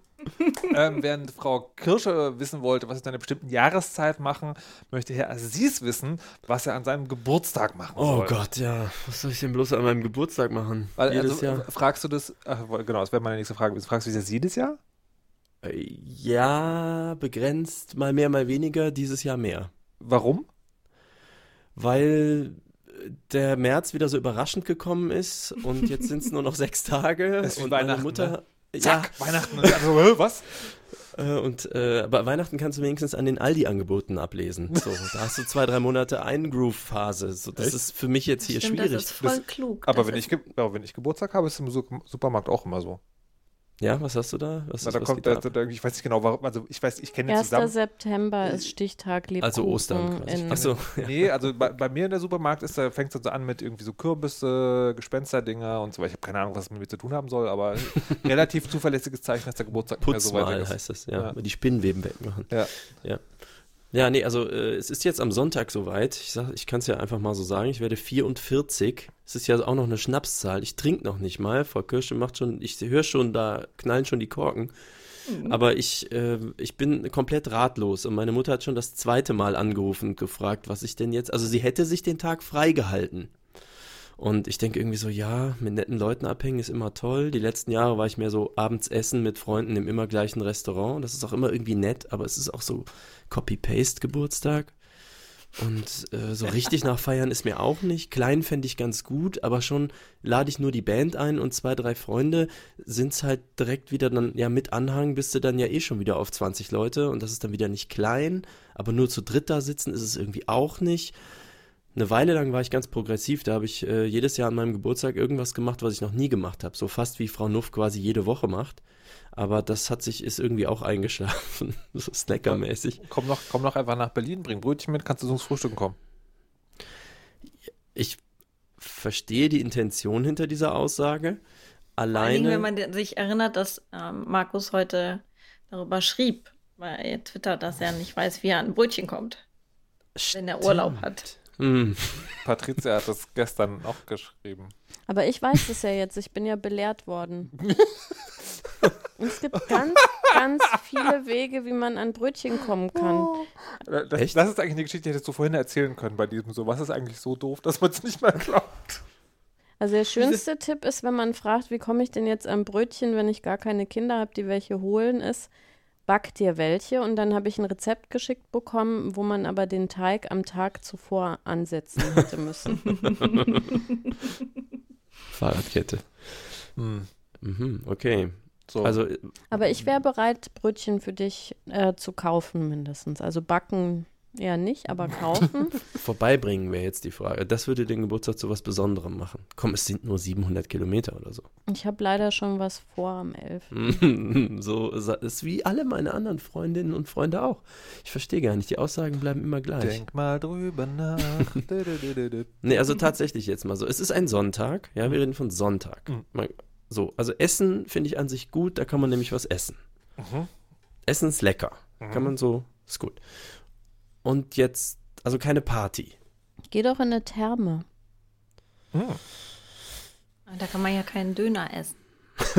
Ähm, während Frau Kirsche wissen wollte, was sie zu einer bestimmten Jahreszeit machen, möchte Herr Aziz wissen, was er an seinem Geburtstag machen Oh soll. Gott, ja. Was soll ich denn bloß an meinem Geburtstag machen? Weil, Jedes also, Jahr. fragst du das, ach, genau, das wäre meine nächste Frage. Fragst du das jedes Jahr? Äh, Ja, begrenzt, mal mehr, mal weniger, dieses Jahr mehr. Warum? Weil äh, der März wieder so überraschend gekommen ist und jetzt sind es nur noch sechs Tage Das ist und meine Mutter. ne? Ja, Zack, Weihnachten. Also, was? äh, und äh, aber Weihnachten kannst du wenigstens an den Aldi-Angeboten ablesen. So, da hast du zwei, drei Monate Eingroove-Phase. So, das Echt? ist für mich jetzt hier Stimmt, schwierig. Das ist voll Das- klug. Aber Das wenn ist, ich, aber wenn ich Geburtstag habe, ist es im Su- Supermarkt auch immer so. Ja, was hast du da? Was, Na, ist, da was kommt, geht da da, ich weiß nicht genau, warum, also ich weiß, ich kenne den 1. zusammen. September ist Stichtag Lebkuchen Also Ostern quasi. Achso, ja. Nee, also bei, bei mir in der Supermarkt ist da fängt es dann so an mit irgendwie so Kürbisse, Gespensterdinger und so weiter. Ich habe keine Ahnung, was es mit mir zu tun haben soll, aber relativ zuverlässiges Zeichen, dass der Geburtstag nicht mehr so weit Putzmal ist. heißt das, ja. Ja. Die Spinnenweben wegmachen. Ja. Ja. Ja, nee, also äh, es ist jetzt am Sonntag soweit. Ich, sag, ich kann es ja einfach mal so sagen. Ich werde 44. Es ist ja auch noch eine Schnapszahl. Ich trinke noch nicht mal. Frau Kirsche macht schon, ich höre schon, da knallen schon die Korken. Mhm. Aber ich, äh, ich bin komplett ratlos und meine Mutter hat schon das zweite Mal angerufen und gefragt, was ich denn jetzt. Also sie hätte sich den Tag freigehalten. Und ich denke irgendwie so, ja, mit netten Leuten abhängen ist immer toll. Die letzten Jahre war ich mehr so abends essen mit Freunden im immer gleichen Restaurant. Das ist auch immer irgendwie nett, aber es ist auch so Copy-Paste-Geburtstag. Und äh, so richtig nachfeiern ist mir auch nicht. Klein fände ich ganz gut, aber schon lade ich nur die Band ein und zwei, drei Freunde sind es halt direkt wieder dann, ja, mit Anhang bist du dann ja eh schon wieder auf 20 Leute und das ist dann wieder nicht klein, aber nur zu dritt da sitzen ist es irgendwie auch nicht eine Weile lang war ich ganz progressiv. Da habe ich äh, jedes Jahr an meinem Geburtstag irgendwas gemacht, was ich noch nie gemacht habe. So fast wie Frau Nuff quasi jede Woche macht. Aber das hat sich, ist irgendwie auch eingeschlafen. so snackermäßig. Komm noch, komm noch einfach nach Berlin, bring Brötchen mit, kannst du zum Frühstücken kommen. Ich verstehe die Intention hinter dieser Aussage. Alleine. Vor allem, wenn man sich erinnert, dass ähm, Markus heute darüber schrieb, weil er twittert, dass er nicht weiß, wie er an Brötchen kommt. Stimmt. Wenn er Urlaub hat. Mm. Patricia hat das gestern auch geschrieben. Aber ich weiß es ja jetzt, ich bin ja belehrt worden. es gibt ganz, ganz viele Wege, wie man an Brötchen kommen kann. Das, Echt? das ist eigentlich eine Geschichte, die hättest du vorhin erzählen können bei diesem so. Was ist eigentlich so doof, dass man es nicht mehr glaubt? Also der schönste Tipp ist, wenn man fragt, wie komme ich denn jetzt an Brötchen, wenn ich gar keine Kinder habe, die welche holen, ist, back dir welche und dann habe ich ein Rezept geschickt bekommen, wo man aber den Teig am Tag zuvor ansetzen hätte müssen. Fahrradkette. Hm. Mhm, okay. So. Also, aber ich wäre bereit, Brötchen für dich äh, zu kaufen, mindestens. Also backen ja, nicht, aber kaufen. Vorbeibringen wäre jetzt die Frage. Das würde den Geburtstag zu was Besonderem machen. Komm, es sind nur 700 Kilometer oder so. Ich habe leider schon was vor am 11. so ist wie alle meine anderen Freundinnen und Freunde auch. Ich verstehe gar nicht, die Aussagen bleiben immer gleich. Denk mal drüber nach. nee, also tatsächlich jetzt mal so. Es ist ein Sonntag, ja, wir reden von Sonntag. Mhm. So, also Essen finde ich an sich gut, da kann man nämlich was essen. Mhm. Essen ist lecker. Mhm. Kann man so, ist gut und jetzt, also keine Party. Geh doch in eine Therme. Hm. Da kann man ja keinen Döner essen.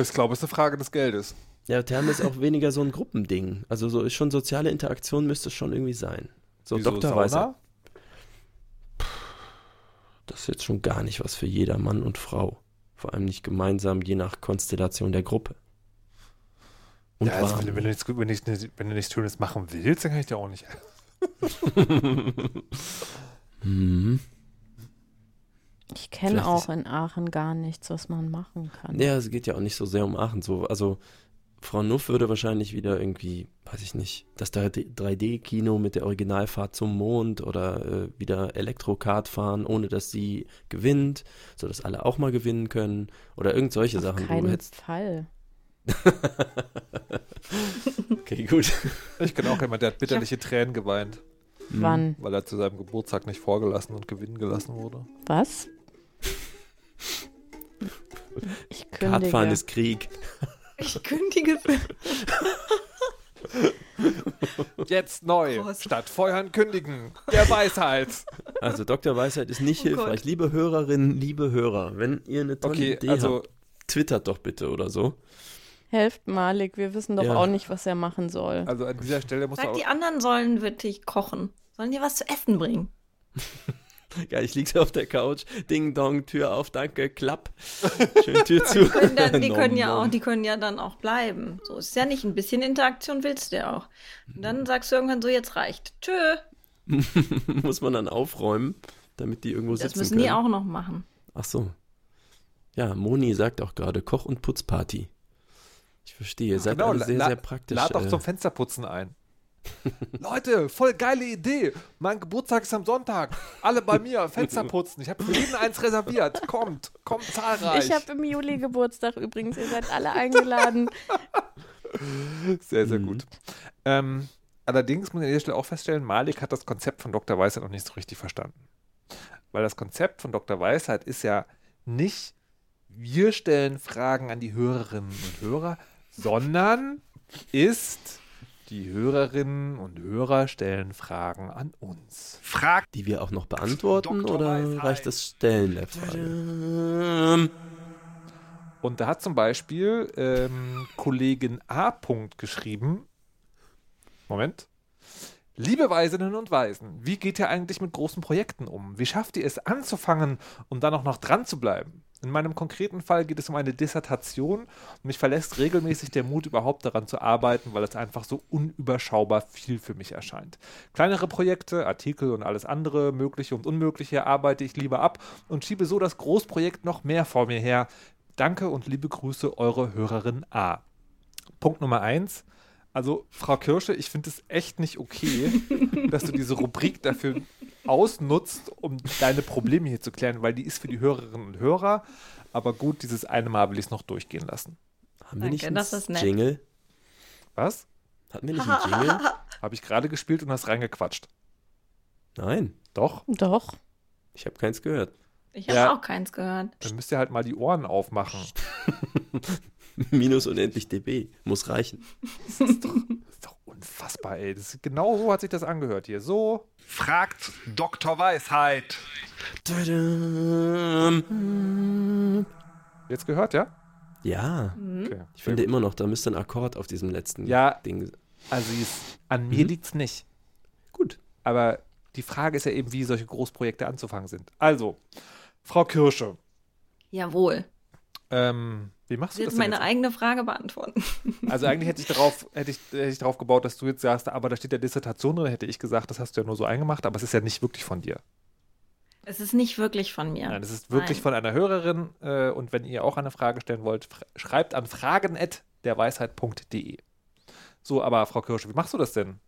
ich glaube, es ist eine Frage des Geldes. Ja, Therme ist auch weniger so ein Gruppending. Also so ist schon soziale Interaktion müsste es schon irgendwie sein. So Wieso Dr. Weiser. Das ist jetzt schon gar nicht was für jeder Mann und Frau. Vor allem nicht gemeinsam, je nach Konstellation der Gruppe. Und ja, also wenn, du, wenn, du nichts, wenn, du, wenn du nichts Schönes machen willst, dann kann ich dir auch nicht. mhm. Ich kenne auch in Aachen gar nichts, was man machen kann. Ja, es geht ja auch nicht so sehr um Aachen. So, also Frau Nuff würde wahrscheinlich wieder irgendwie, weiß ich nicht, das 3D-Kino mit der Originalfahrt zum Mond oder äh, wieder Elektrokart fahren, ohne dass sie gewinnt, sodass alle auch mal gewinnen können oder irgend solche Auf Sachen. Keinen Fall. okay, gut. Ich kenne auch jemanden, der hat bitterliche ja. Tränen geweint. Wann? Weil er zu seinem Geburtstag nicht vorgelassen und gewinnen gelassen wurde. Was? Ich kündige. Kartfahren ist Krieg. Ich kündige. Jetzt neu. Groß. Statt Feuern kündigen. Der Weisheit. Also Dr. Weisheit ist nicht oh hilfreich. Gott. Liebe Hörerinnen, liebe Hörer, wenn ihr eine tolle okay, Idee also, habt, twittert doch bitte oder so. Helft Malik, wir wissen doch ja. auch nicht, was er machen soll. Also an dieser Stelle muss Sag, die anderen sollen wirklich kochen. Sollen dir was zu essen bringen. Ja, ich liege auf der Couch, Ding Dong, Tür auf, danke, klapp. Schön Tür zu. Die können, dann, die können ja auch, die können ja dann auch bleiben. So ist ja nicht ein bisschen Interaktion willst du ja auch. Und dann sagst du irgendwann so, jetzt reicht. Tschö. Muss man dann aufräumen, damit die irgendwo das sitzen Das müssen können. die auch noch machen. Ach so. Ja, Moni sagt auch gerade Koch- und Putzparty. Ich verstehe, ihr seid genau, alle sehr, sehr praktisch. Lad doch äh, zum Fensterputzen ein. Leute, voll geile Idee. Mein Geburtstag ist am Sonntag. Alle bei mir, Fenster putzen. Ich habe für jeden eins reserviert. Kommt, kommt zahlreich. Ich habe im Juli Geburtstag übrigens. Ihr seid alle eingeladen. Sehr, sehr mhm. gut. Ähm, allerdings muss ich an dieser Stelle auch feststellen, Malik hat das Konzept von Dr. Weisheit noch nicht so richtig verstanden. Weil das Konzept von Dr. Weisheit ist ja nicht, wir stellen Fragen an die Hörerinnen und Hörer, sondern ist, Die Hörerinnen und Hörer stellen Fragen an uns. Fragen, die wir auch noch beantworten Dr. oder Weisheit. reicht das Stellen der Frage? Und da hat zum Beispiel ähm, Kollegin A. geschrieben. Moment. Liebe Weisinnen und Weisen, wie geht ihr eigentlich mit großen Projekten um? Wie schafft ihr es anzufangen und dann auch noch dran zu bleiben? In meinem konkreten Fall geht es um eine Dissertation und mich verlässt regelmäßig der Mut, überhaupt daran zu arbeiten, weil es einfach so unüberschaubar viel für mich erscheint. Kleinere Projekte, Artikel und alles andere, mögliche und unmögliche, arbeite ich lieber ab und schiebe so das Großprojekt noch mehr vor mir her. Danke und liebe Grüße, eure Hörerin A. Punkt Nummer eins. Also, Frau Kirsche, ich finde es echt nicht okay, dass du diese Rubrik dafür ausnutzt, um deine Probleme hier zu klären, weil die ist für die Hörerinnen und Hörer. Aber gut, dieses eine Mal will ich es noch durchgehen lassen. Haben wir Danke, nicht einen Jingle? Was? Hatten wir nicht einen Jingle? Habe ich gerade gespielt und hast reingequatscht. Nein. Doch? Doch. Ich habe keins gehört. Ich habe ja, auch keins gehört. Dann müsst ihr halt mal die Ohren aufmachen. Minus unendlich dB. Muss reichen. Das ist doch, das ist doch unfassbar, ey. Das ist, genau so hat sich das angehört hier. So. Fragt Dr. Weisheit. Jetzt gehört, ja? Ja. Mhm. Okay. Ich finde immer noch, da müsste ein Akkord auf diesem letzten ja, Ding. Also an mir mhm. liegt es nicht. Gut. Aber die Frage ist ja eben, wie solche Großprojekte anzufangen sind. Also, Frau Kirsche. Jawohl. Ähm, wie machst du das? Jetzt meine jetzt? eigene Frage beantworten. Also eigentlich hätte ich darauf, hätte ich, hätte ich darauf gebaut, dass du jetzt sagst, aber da steht ja Dissertation drin, hätte ich gesagt, das hast du ja nur so eingemacht, aber es ist ja nicht wirklich von dir. Es ist nicht wirklich von mir. Nein, es ist wirklich Nein. von einer Hörerin. Äh, und wenn ihr auch eine Frage stellen wollt, schreibt an fragen.derweisheit.de. So, aber Frau Kirsche, wie machst du das denn?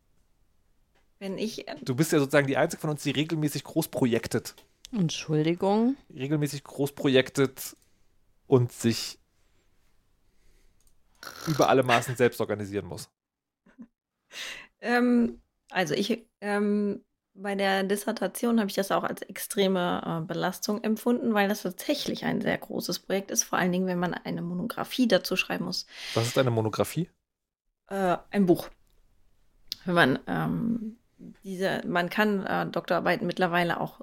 Wenn ich. Äh, du bist ja sozusagen die Einzige von uns, die regelmäßig großprojektet. Entschuldigung. Regelmäßig großprojektet und sich über alle Maßen selbst organisieren muss? Ähm, also ich, ähm, bei der Dissertation habe ich das auch als extreme äh, Belastung empfunden, weil das tatsächlich ein sehr großes Projekt ist, vor allen Dingen, wenn man eine Monographie dazu schreiben muss. Was ist eine Monographie? Äh, ein Buch. Wenn man ähm, diese, man kann äh, Doktorarbeiten mittlerweile auch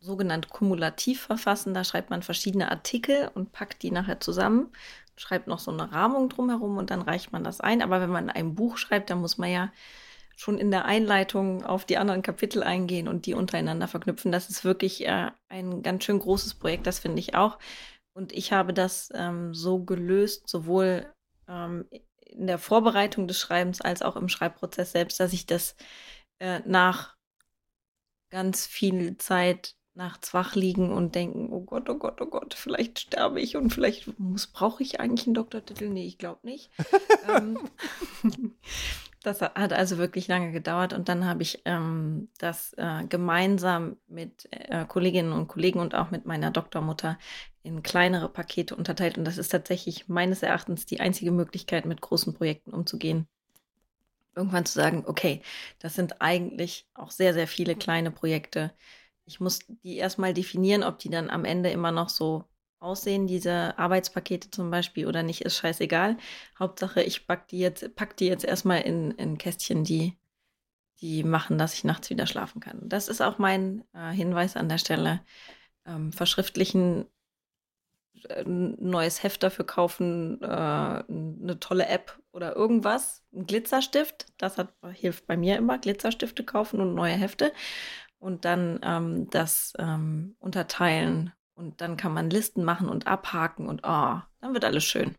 sogenannt kumulativ verfassen. Da schreibt man verschiedene Artikel und packt die nachher zusammen schreibt noch so eine Rahmung drumherum und dann reicht man das ein. Aber wenn man ein Buch schreibt, dann muss man ja schon in der Einleitung auf die anderen Kapitel eingehen und die untereinander verknüpfen. Das ist wirklich äh, ein ganz schön großes Projekt, das finde ich auch. Und ich habe das ähm, so gelöst, sowohl ähm, in der Vorbereitung des Schreibens als auch im Schreibprozess selbst, dass ich das äh, nach ganz viel Zeit nachts wach liegen und denken, oh Gott, oh Gott, oh Gott, vielleicht sterbe ich und vielleicht brauche ich eigentlich einen Doktortitel. Nee, ich glaube nicht. ähm, das hat also wirklich lange gedauert und dann habe ich ähm, das äh, gemeinsam mit äh, Kolleginnen und Kollegen und auch mit meiner Doktormutter in kleinere Pakete unterteilt und das ist tatsächlich meines Erachtens die einzige Möglichkeit, mit großen Projekten umzugehen. Irgendwann zu sagen, okay, das sind eigentlich auch sehr, sehr viele kleine Projekte ich muss die erstmal definieren, ob die dann am Ende immer noch so aussehen, diese Arbeitspakete zum Beispiel, oder nicht, ist scheißegal. Hauptsache, ich pack die jetzt, pack die jetzt erstmal in, in Kästchen, die, die machen, dass ich nachts wieder schlafen kann. Das ist auch mein äh, Hinweis an der Stelle. Ähm, verschriftlichen äh, ein neues Heft dafür kaufen, äh, eine tolle App oder irgendwas, ein Glitzerstift, das hat, hilft bei mir immer, Glitzerstifte kaufen und neue Hefte und dann ähm, das ähm, unterteilen. Und dann kann man Listen machen und abhaken und oh, dann wird alles schön.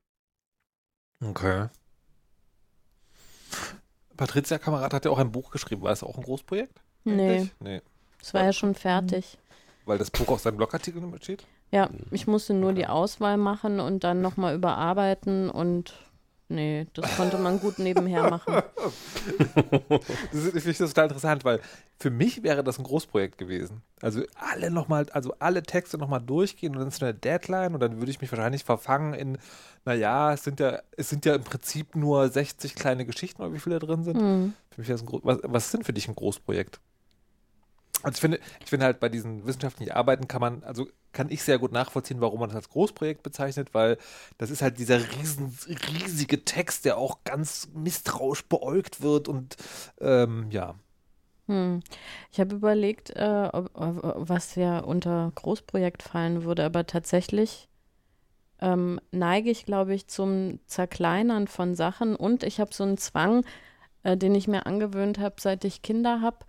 Okay. Patricia Kamerad hat ja auch ein Buch geschrieben. War es auch ein Großprojekt? Nee. Nee. Es war ja schon fertig. Weil das Buch aus seinem Blogartikel steht? Ja, ich musste nur die Auswahl machen und dann nochmal überarbeiten und Nee, das konnte man gut nebenher machen. das ist, ich finde das total interessant, weil für mich wäre das ein Großprojekt gewesen. Also alle nochmal, also alle Texte nochmal durchgehen und dann ist eine Deadline und dann würde ich mich wahrscheinlich verfangen in, naja, es sind ja, es sind ja im Prinzip nur 60 kleine Geschichten oder wie viele da drin sind. Mhm. Für mich wäre ein was, was ist denn für dich ein Großprojekt? Also ich finde, ich finde halt bei diesen wissenschaftlichen Arbeiten kann man, also kann ich sehr gut nachvollziehen, warum man das als Großprojekt bezeichnet, weil das ist halt dieser riesen, riesige Text, der auch ganz misstrauisch beäugt wird und ähm, ja. Hm. Ich habe überlegt, äh, ob, was ja unter Großprojekt fallen würde, aber tatsächlich ähm, neige ich, glaube ich, zum Zerkleinern von Sachen und ich habe so einen Zwang, äh, den ich mir angewöhnt habe, seit ich Kinder habe,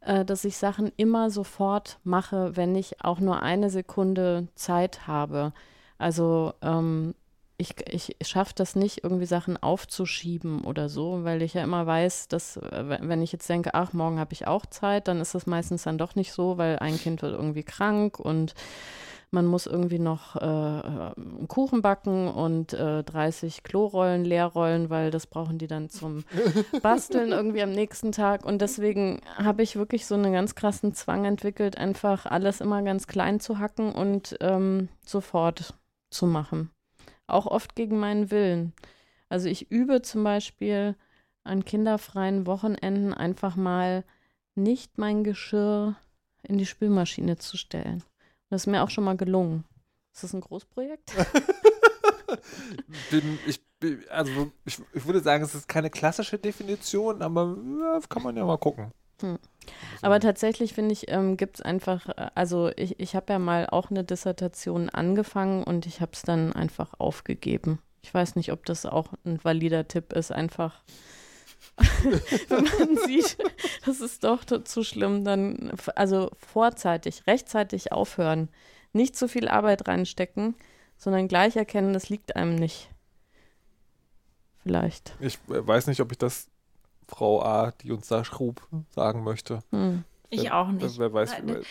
äh, dass ich Sachen immer sofort mache, wenn ich auch nur eine Sekunde Zeit habe. Also ähm, ich, ich schaffe das nicht, irgendwie Sachen aufzuschieben oder so, weil ich ja immer weiß, dass, äh, wenn ich jetzt denke, ach, morgen habe ich auch Zeit, dann ist das meistens dann doch nicht so, weil ein Kind wird irgendwie krank und man muss irgendwie noch äh, einen Kuchen backen und äh, 30 Klorollen leerrollen, weil das brauchen die dann zum Basteln irgendwie am nächsten Tag. Und deswegen habe ich wirklich so einen ganz krassen Zwang entwickelt, einfach alles immer ganz klein zu hacken und ähm, sofort zu machen. Auch oft gegen meinen Willen. Also ich übe zum Beispiel an kinderfreien Wochenenden einfach mal nicht mein Geschirr in die Spülmaschine zu stellen. Das ist mir auch schon mal gelungen. Ist das ein Großprojekt? bin, ich, also ich, ich, würde sagen, es ist keine klassische Definition, aber ja, kann man ja mal gucken. Hm. Aber tatsächlich finde ich, ähm, gibt es einfach, äh, also ich, ich habe ja mal auch eine Dissertation angefangen und ich habe es dann einfach aufgegeben. Ich weiß nicht, ob das auch ein valider Tipp ist, einfach wenn man sieht, das ist doch zu schlimm, dann also vorzeitig, rechtzeitig aufhören, nicht zu viel Arbeit reinstecken, sondern gleich erkennen, das liegt einem nicht. Vielleicht. Ich äh, weiß nicht, ob ich das Frau A, die uns da schrub, sagen möchte. Hm. Ich wer, auch nicht. Wer, wer weiß, wer,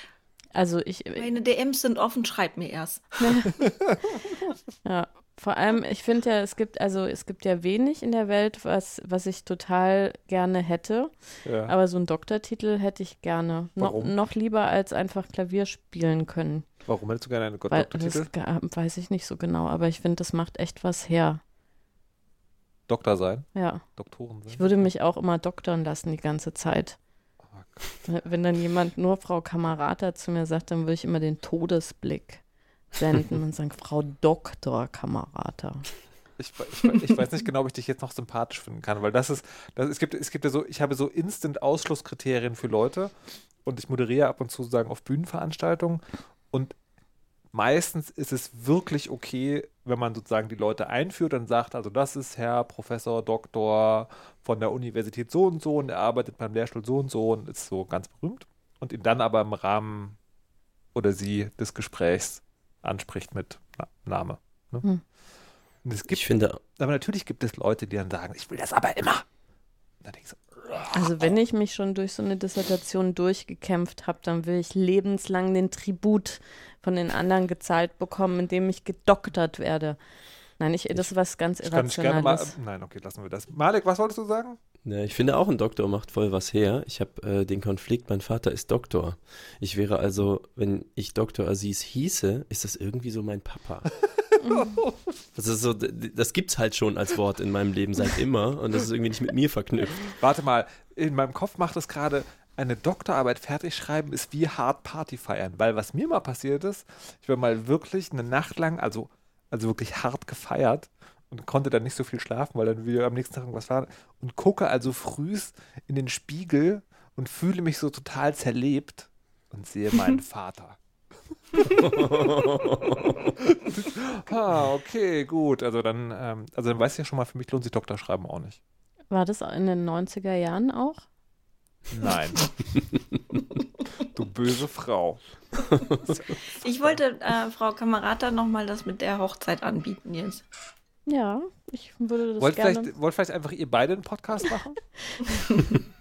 also ich. Meine DMs sind offen, schreib mir erst. ja, vor allem, ich finde ja, es gibt, also es gibt ja wenig in der Welt, was, was ich total gerne hätte. Ja. Aber so einen Doktortitel hätte ich gerne. No, noch lieber als einfach Klavier spielen können. Warum hättest du gerne einen Weil, Doktortitel? Das weiß ich nicht so genau, aber ich finde, das macht echt was her. Doktor sein? Ja. Doktoren sein? Ich würde mich auch immer doktern lassen die ganze Zeit. Oh Wenn dann jemand nur Frau Kamerata zu mir sagt, dann würde ich immer den Todesblick senden und sagen, Frau Doktor Kamerata. Ich, ich, ich, weiß nicht genau, ob ich dich jetzt noch sympathisch finden kann, weil das ist, das, es, gibt, es gibt ja so, ich habe so Instant-Ausschlusskriterien für Leute und ich moderiere ab und zu sagen auf Bühnenveranstaltungen und meistens ist es wirklich okay, wenn man sozusagen die Leute einführt und sagt, also das ist Herr Professor Doktor von der Universität so und so und er arbeitet beim Lehrstuhl so und so und ist so ganz berühmt und ihn dann aber im Rahmen oder sie des Gesprächs anspricht mit Na Name. Ne? Hm. Und es gibt, ich finde, aber natürlich gibt es Leute, die dann sagen, ich will das aber immer. So, also wenn ich mich schon durch so eine Dissertation durchgekämpft habe, dann will ich lebenslang den Tribut von den anderen gezahlt bekommen, indem ich gedoktert werde. Nein, ich, das ist was ganz Irrationales. Mal, nein, okay, lassen wir das. Malik, was wolltest du sagen? Ja, ich finde auch, ein Doktor macht voll was her. Ich habe äh, den Konflikt, mein Vater ist Doktor. Ich wäre also, wenn ich Doktor Aziz hieße, ist das irgendwie so mein Papa. das ist so, das gibt's halt schon als Wort in meinem Leben seit immer und das ist irgendwie nicht mit mir verknüpft. Warte mal, in meinem Kopf macht es gerade eine Doktorarbeit fertig schreiben ist wie hart Party feiern, weil was mir mal passiert ist, ich war mal wirklich eine Nacht lang, also also wirklich hart gefeiert und konnte dann nicht so viel schlafen, weil dann wieder am nächsten Tag irgendwas war und gucke also frühst in den Spiegel und fühle mich so total zerlebt und sehe meinen Vater. ah, okay, gut. Also dann, ähm, also dann weißt du ja schon mal, für mich lohnt sich Doktorschreiben auch nicht. War das in den 90er Jahren auch? Nein. du böse Frau. ich wollte äh, Frau Kamerata nochmal das mit der Hochzeit anbieten jetzt. Ja, ich würde das wollt gerne. Vielleicht, wollt vielleicht einfach ihr beide einen Podcast machen?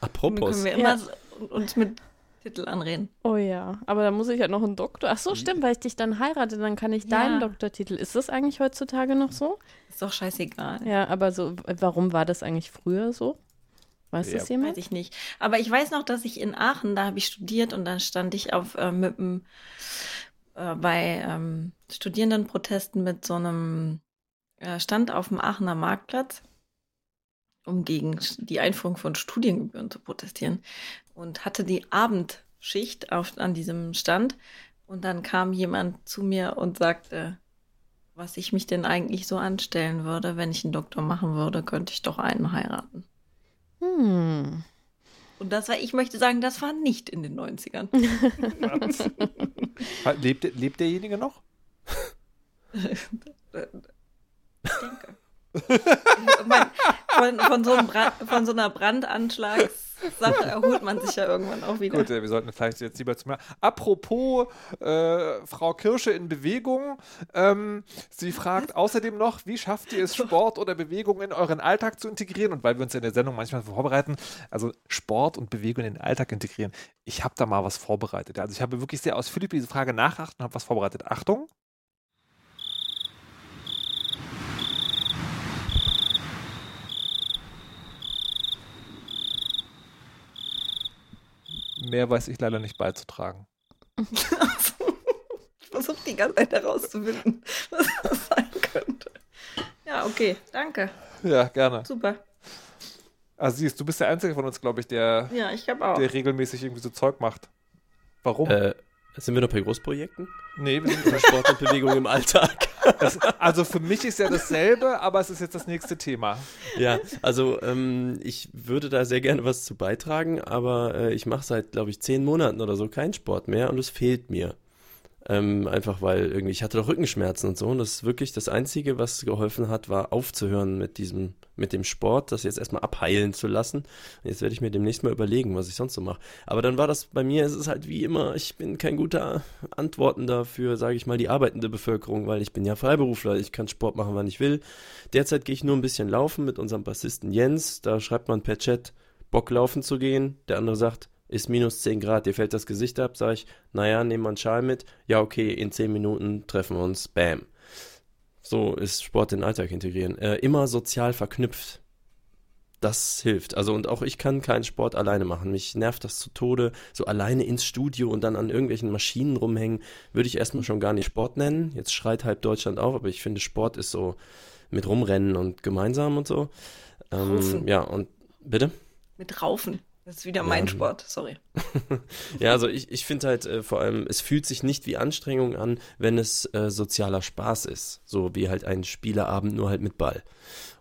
Apropos. Dann können wir immer ja. uns mit Titel anreden. Oh ja, aber da muss ich ja noch einen Doktor. Ach so, stimmt, weil ich dich dann heirate, dann kann ich ja. deinen Doktortitel. Ist das eigentlich heutzutage noch so? Ist doch scheißegal. Ja, aber so, warum war das eigentlich früher so? Weiß ja. das jemand? Weiß ich nicht. Aber ich weiß noch, dass ich in Aachen, da habe ich studiert und dann stand ich auf äh, mit einem äh, bei ähm, Studierendenprotesten mit so einem Stand auf dem Aachener Marktplatz, um gegen die Einführung von Studiengebühren zu protestieren und hatte die Abend Schicht auf, an diesem Stand. Und dann kam jemand zu mir und sagte, was ich mich denn eigentlich so anstellen würde, wenn ich einen Doktor machen würde, könnte ich doch einen heiraten. Hm. Und das war, ich möchte sagen, das war nicht in den 90ern. lebt, lebt derjenige noch? ich denke. von, von, so Brand, von, so einer Brandanschlagssache erholt man sich ja irgendwann auch wieder. Gut, wir sollten vielleicht jetzt lieber zum. Apropos äh, Frau Kirsche in Bewegung. Ähm, sie fragt außerdem noch, wie schafft ihr es, Sport oder Bewegung in euren Alltag zu integrieren? Und weil wir uns in der Sendung manchmal vorbereiten, also Sport und Bewegung in den Alltag integrieren. Ich habe da mal was vorbereitet. Also ich habe wirklich sehr ausführlich diese Frage nachgedacht und habe was vorbereitet. Achtung. Mehr weiß ich leider nicht beizutragen. ich versuche die ganze Zeit herauszufinden, was das sein könnte. Ja, okay, danke. Ja, gerne. Super. Also siehst du bist der Einzige von uns, glaube ich, der, ja, ich der regelmäßig irgendwie so Zeug macht. Warum? Äh, sind wir noch bei Großprojekten? Nee, wir sind bei Sport und Bewegung im Alltag. Das, also für mich ist ja dasselbe, aber es ist jetzt das nächste Thema. Ja, also ähm, ich würde da sehr gerne was zu beitragen, aber äh, ich mache seit, glaube ich, zehn Monaten oder so keinen Sport mehr und es fehlt mir. Ähm, einfach weil irgendwie, ich hatte doch Rückenschmerzen und so. Und das ist wirklich das Einzige, was geholfen hat, war aufzuhören mit diesem, mit dem Sport, das jetzt erstmal abheilen zu lassen. Und jetzt werde ich mir demnächst mal überlegen, was ich sonst so mache. Aber dann war das bei mir, es ist halt wie immer, ich bin kein guter Antwortender für, sage ich mal, die arbeitende Bevölkerung, weil ich bin ja Freiberufler, ich kann Sport machen, wann ich will. Derzeit gehe ich nur ein bisschen laufen mit unserem Bassisten Jens. Da schreibt man per Chat, Bock laufen zu gehen. Der andere sagt, ist minus 10 Grad, dir fällt das Gesicht ab, sag ich, naja, nehmen wir einen Schal mit, ja, okay, in 10 Minuten treffen wir uns, bam. So ist Sport in den Alltag integrieren. Äh, immer sozial verknüpft. Das hilft. Also, und auch ich kann keinen Sport alleine machen. Mich nervt das zu Tode. So alleine ins Studio und dann an irgendwelchen Maschinen rumhängen, würde ich erstmal schon gar nicht Sport nennen. Jetzt schreit halb Deutschland auf, aber ich finde, Sport ist so mit rumrennen und gemeinsam und so. Ähm, ja, und bitte? Mit Raufen. Das ist wieder mein ja. Sport, sorry. ja, also ich, ich finde halt äh, vor allem, es fühlt sich nicht wie Anstrengung an, wenn es äh, sozialer Spaß ist. So wie halt ein Spieleabend nur halt mit Ball.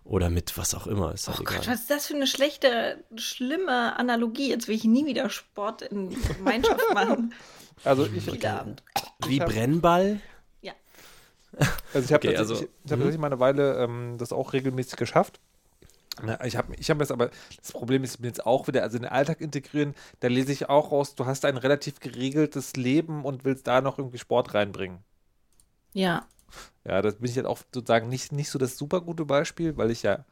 Oder mit was auch immer. Ist halt oh Gott, was ist das für eine schlechte, schlimme Analogie? Jetzt will ich nie wieder Sport in Gemeinschaft machen. Also ich. Spieleabend. Wie Brennball? Ja. Also ich habe okay, also, ich, ich hab tatsächlich mal eine Weile ähm, das auch regelmäßig geschafft. Ich habe ich hab jetzt aber, das Problem ist mir jetzt auch wieder, also in den Alltag integrieren, da lese ich auch raus, du hast ein relativ geregeltes Leben und willst da noch irgendwie Sport reinbringen. Ja. Ja, das bin ich jetzt auch sozusagen nicht, nicht so das super gute Beispiel, weil ich ja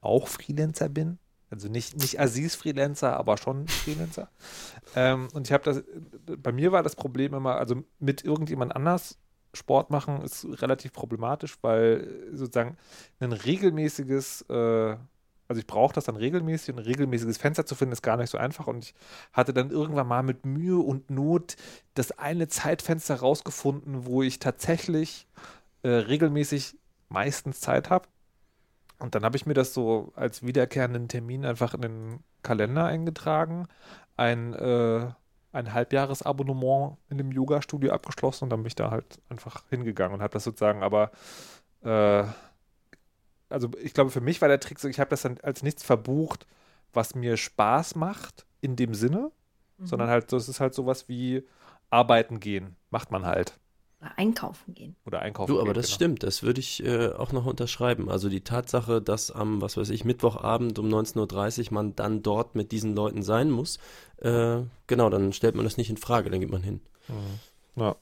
auch Freelancer bin. Also nicht, nicht Aziz-Freelancer, aber schon Freelancer. ähm, und ich habe das, bei mir war das Problem immer, also mit irgendjemand anders Sport machen ist relativ problematisch, weil sozusagen ein regelmäßiges äh, also ich brauche das dann regelmäßig und ein regelmäßiges Fenster zu finden ist gar nicht so einfach und ich hatte dann irgendwann mal mit Mühe und Not das eine Zeitfenster rausgefunden, wo ich tatsächlich äh, regelmäßig meistens Zeit habe. Und dann habe ich mir das so als wiederkehrenden Termin einfach in den Kalender eingetragen, ein, äh, ein Halbjahresabonnement in dem Yoga-Studio abgeschlossen und dann bin ich da halt einfach hingegangen und habe das sozusagen aber äh, also ich glaube, für mich war der Trick so, ich habe das dann als nichts verbucht, was mir Spaß macht in dem Sinne, mhm. sondern halt, das ist halt sowas wie arbeiten gehen, macht man halt. Oder einkaufen gehen. Oder einkaufen du, aber gehen, das genau. stimmt, das würde ich äh, auch noch unterschreiben. Also die Tatsache, dass am, was weiß ich, Mittwochabend um 19.30 Uhr man dann dort mit diesen Leuten sein muss, äh, genau, dann stellt man das nicht in Frage, dann geht man hin. Mhm. Ja,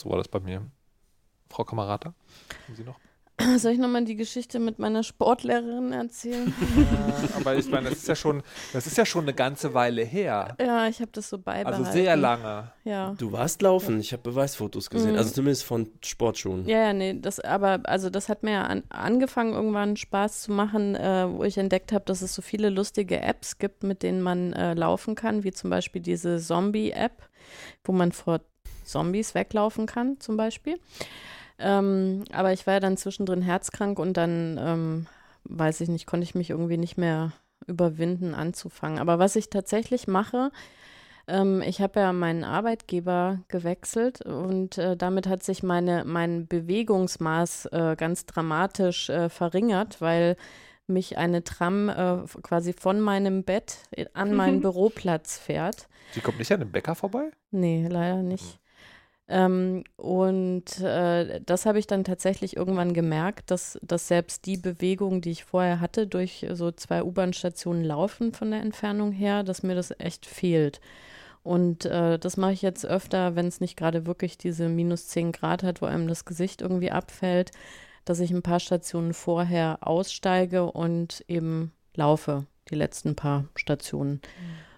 so war das bei mir. Frau Kamerata, haben Sie noch? Soll ich nochmal die Geschichte mit meiner Sportlehrerin erzählen? Ja, aber ich meine, das ist ja schon, das ist ja schon eine ganze Weile her. Ja, ich habe das so beibehalten. Also sehr lange. Ja. Du warst laufen, ich habe Beweisfotos gesehen, mhm. also zumindest von Sportschuhen. Ja, ja, nee, das, aber also das hat mir ja an, angefangen, irgendwann Spaß zu machen, äh, wo ich entdeckt habe, dass es so viele lustige Apps gibt, mit denen man äh, laufen kann, wie zum Beispiel diese Zombie-App, wo man vor Zombies weglaufen kann, zum Beispiel. Ähm, aber ich war ja dann zwischendrin herzkrank und dann, ähm, weiß ich nicht, konnte ich mich irgendwie nicht mehr überwinden, anzufangen. Aber was ich tatsächlich mache, Ähm, ich habe ja meinen Arbeitgeber gewechselt und äh, damit hat sich meine, mein Bewegungsmaß äh, ganz dramatisch äh, verringert, weil mich eine Tram äh, quasi von meinem Bett an meinen Büroplatz fährt. Die kommt nicht an dem Bäcker vorbei? Nee, leider nicht. Ähm, und äh, das habe ich dann tatsächlich irgendwann gemerkt, dass, dass selbst die Bewegung, die ich vorher hatte, durch so zwei U-Bahn-Stationen laufen von der Entfernung her, dass mir das echt fehlt. Und äh, das mache ich jetzt öfter, wenn es nicht gerade wirklich diese minus 10 Grad hat, wo einem das Gesicht irgendwie abfällt, dass ich ein paar Stationen vorher aussteige und eben laufe, die letzten paar Stationen. Mhm.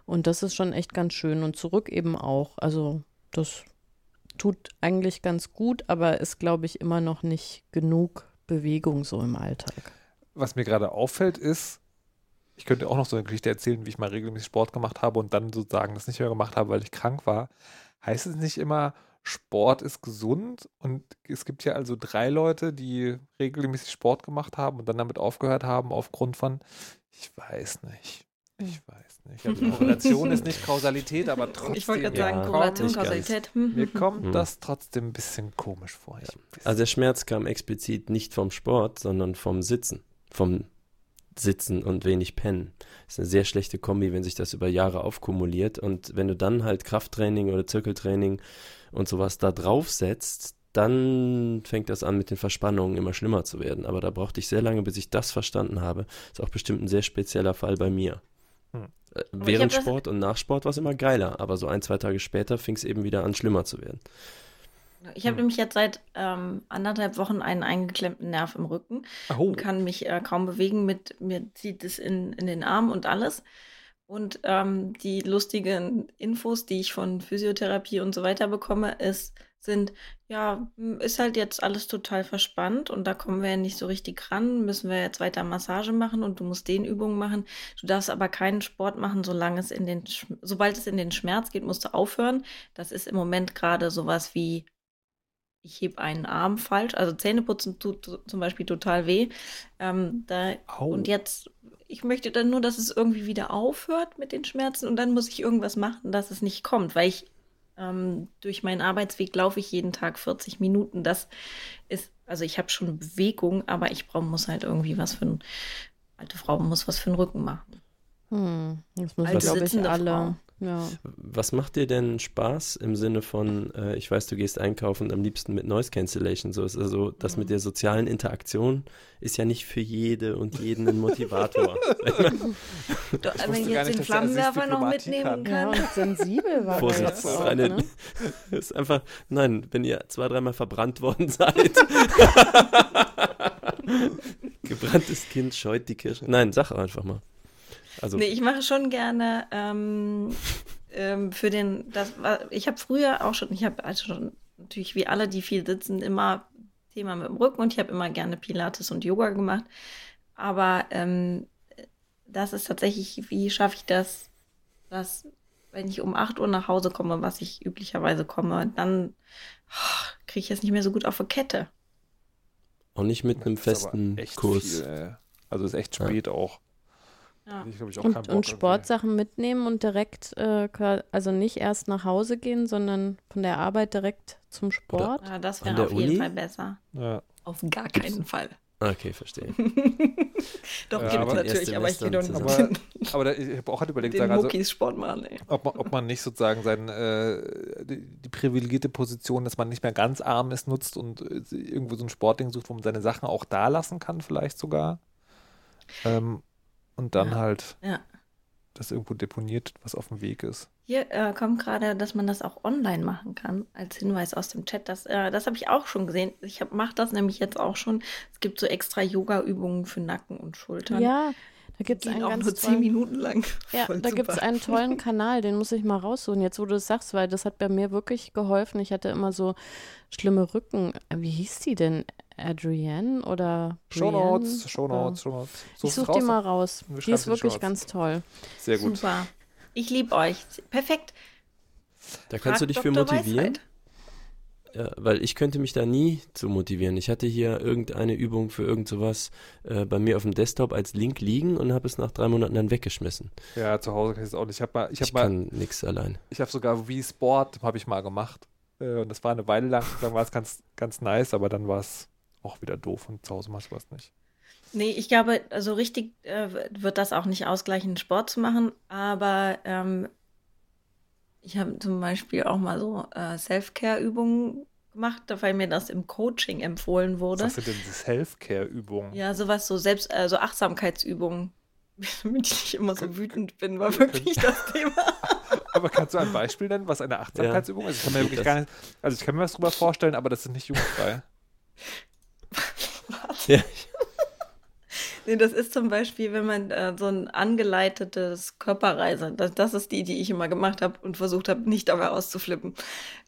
Und das ist schon echt ganz schön. Und zurück eben auch. Also das tut eigentlich ganz gut, aber ist, glaube ich, immer noch nicht genug Bewegung so im Alltag. Was mir gerade auffällt, ist, ich könnte auch noch so eine Geschichte erzählen, wie ich mal regelmäßig Sport gemacht habe und dann sozusagen das nicht mehr gemacht habe, weil ich krank war. Heißt es nicht immer, Sport ist gesund und es gibt ja also drei Leute, die regelmäßig Sport gemacht haben und dann damit aufgehört haben aufgrund von, ich weiß nicht, ich weiß nicht. Also Korrelation ist nicht Kausalität, aber trotzdem. Ich wollte gerade sagen, ja, Korrelation, Kausalität. Hm. Mir kommt hm. das trotzdem ein bisschen komisch vor. Ja. Also der Schmerz kam explizit nicht vom Sport, sondern vom Sitzen. Vom Sitzen und wenig pennen. Das ist eine sehr schlechte Kombi, wenn sich das über Jahre aufkumuliert. Und wenn du dann halt Krafttraining oder Zirkeltraining und sowas da draufsetzt, dann fängt das an mit den Verspannungen immer schlimmer zu werden. Aber da brauchte ich sehr lange, bis ich das verstanden habe. Ist auch bestimmt ein sehr spezieller Fall bei mir. Während Sport und nach Sport war es immer geiler, aber so ein, zwei Tage später fing es eben wieder an, schlimmer zu werden. Ich habe nämlich jetzt seit ähm, anderthalb Wochen einen eingeklemmten Nerv im Rücken oh. und kann mich äh, kaum bewegen. Mit mir zieht es in, in den Arm und alles. Und ähm, die lustigen Infos, die ich von Physiotherapie und so weiter bekomme, ist, sind, ja, ist halt jetzt alles total verspannt und da kommen wir ja nicht so richtig ran, müssen wir jetzt weiter Massage machen und du musst den Übungen machen. Du darfst aber keinen Sport machen, solange es in den, sobald es in den Schmerz geht, musst du aufhören. Das ist im Moment gerade sowas wie, ich hebe einen Arm falsch, also Zähneputzen tut zum Beispiel total weh. Ähm, da, und jetzt ich möchte dann nur, dass es irgendwie wieder aufhört mit den Schmerzen und dann muss ich irgendwas machen, dass es nicht kommt, weil ich ähm, durch meinen Arbeitsweg laufe ich jeden Tag 40 Minuten. Das ist, also ich habe schon Bewegung, aber ich brauch, muss halt irgendwie was für ein, alte Frau muss was für den Rücken machen. Hm, das müssen, glaube ich, alle. Frau. Ja. Was macht dir denn Spaß im Sinne von, äh, ich weiß, du gehst einkaufen am liebsten mit Noise Cancellation? So ist also das mhm. mit der sozialen Interaktion ist ja nicht für jede und jeden ein Motivator. du, wenn ich jetzt den Flammenwerfer noch mitnehmen kann. Ja, sensibel war Vorsicht, das ist, eine, ne? ist einfach, nein, wenn ihr zwei, dreimal verbrannt worden seid. Gebranntes Kind scheut die Kirche. Nein, sag einfach mal. Also nee, ich mache schon gerne ähm, ähm, für den, das ich habe früher auch schon, ich habe also schon natürlich wie alle, die viel sitzen, immer Thema mit dem Rücken und ich habe immer gerne Pilates und Yoga gemacht. Aber ähm, das ist tatsächlich, wie schaffe ich das, dass, wenn ich um 8 Uhr nach Hause komme, was ich üblicherweise komme, dann oh, kriege ich es nicht mehr so gut auf der Kette. Und nicht mit einem festen Kurs. Viel, also ist echt spät ja. auch. Ja. Ich, ich und, und Sportsachen mitnehmen und direkt, äh, also nicht erst nach Hause gehen, sondern von der Arbeit direkt zum Sport. Ja, das wäre auf jeden Uni? Fall besser. Ja. Auf gar keinen Fall. Okay, verstehe. Doch, ja, gibt es natürlich, aber ich gehe doch Aber, aber da, ich habe auch halt überlegt, sagen, also, Sport machen, ey. Ob, man, ob man nicht sozusagen sein, äh, die, die, privilegierte Position, dass man nicht mehr ganz arm ist, nutzt und äh, irgendwo so ein Sportding sucht, wo man seine Sachen auch da lassen kann, vielleicht sogar. Ähm, und dann ja. halt ja. das irgendwo deponiert, was auf dem Weg ist. Hier äh, kommt gerade, dass man das auch online machen kann, als Hinweis aus dem Chat. Das, äh, das habe ich auch schon gesehen. Ich mache das nämlich jetzt auch schon. Es gibt so extra Yoga-Übungen für Nacken und Schultern. Ja, da gibt es einen auch ganz nur zehn Minuten lang. Ja, Voll da gibt es einen tollen Kanal, den muss ich mal raussuchen, jetzt wo du es sagst, weil das hat bei mir wirklich geholfen. Ich hatte immer so schlimme Rücken. Wie hieß die denn? Adrienne oder Shownotes, Shownotes, Shownotes. Ich suche die mal raus. Die ist wirklich ganz toll. Sehr gut. Super. Ich liebe euch. Perfekt. Da kannst Frag du dich Dr. für motivieren. Ja, weil ich könnte mich da nie zu motivieren. Ich hatte hier irgendeine Übung für irgend sowas äh, bei mir auf dem Desktop als Link liegen und habe es nach drei Monaten dann weggeschmissen. Ja, zu Hause kann ich es auch nicht. Ich, hab mal, ich, hab ich mal, kann nichts allein. Ich habe sogar Wii Sport, habe ich mal gemacht. Äh, und das war eine Weile lang, dann war es ganz, ganz nice, aber dann war es auch wieder doof und zu Hause machst du was nicht. Nee, ich glaube, also richtig äh, wird das auch nicht ausgleichen, Sport zu machen, aber ähm, ich habe zum Beispiel auch mal so äh, Self-Care-Übungen gemacht, weil mir das im Coaching empfohlen wurde. Was sind denn Self-Care-Übungen? Ja, sowas so Selbst, also Achtsamkeitsübungen, damit ich nicht immer so wütend bin, war wirklich das Thema. aber kannst du ein Beispiel nennen, was eine Achtsamkeitsübung ja. ist? Ich kann mir wirklich gar nicht, also ich kann mir was drüber vorstellen, aber das ist nicht jugendfrei. ja. Nee, das ist zum Beispiel, wenn man äh, so ein angeleitetes Körperreise, das, das ist die, die ich immer gemacht habe und versucht habe, nicht dabei auszuflippen.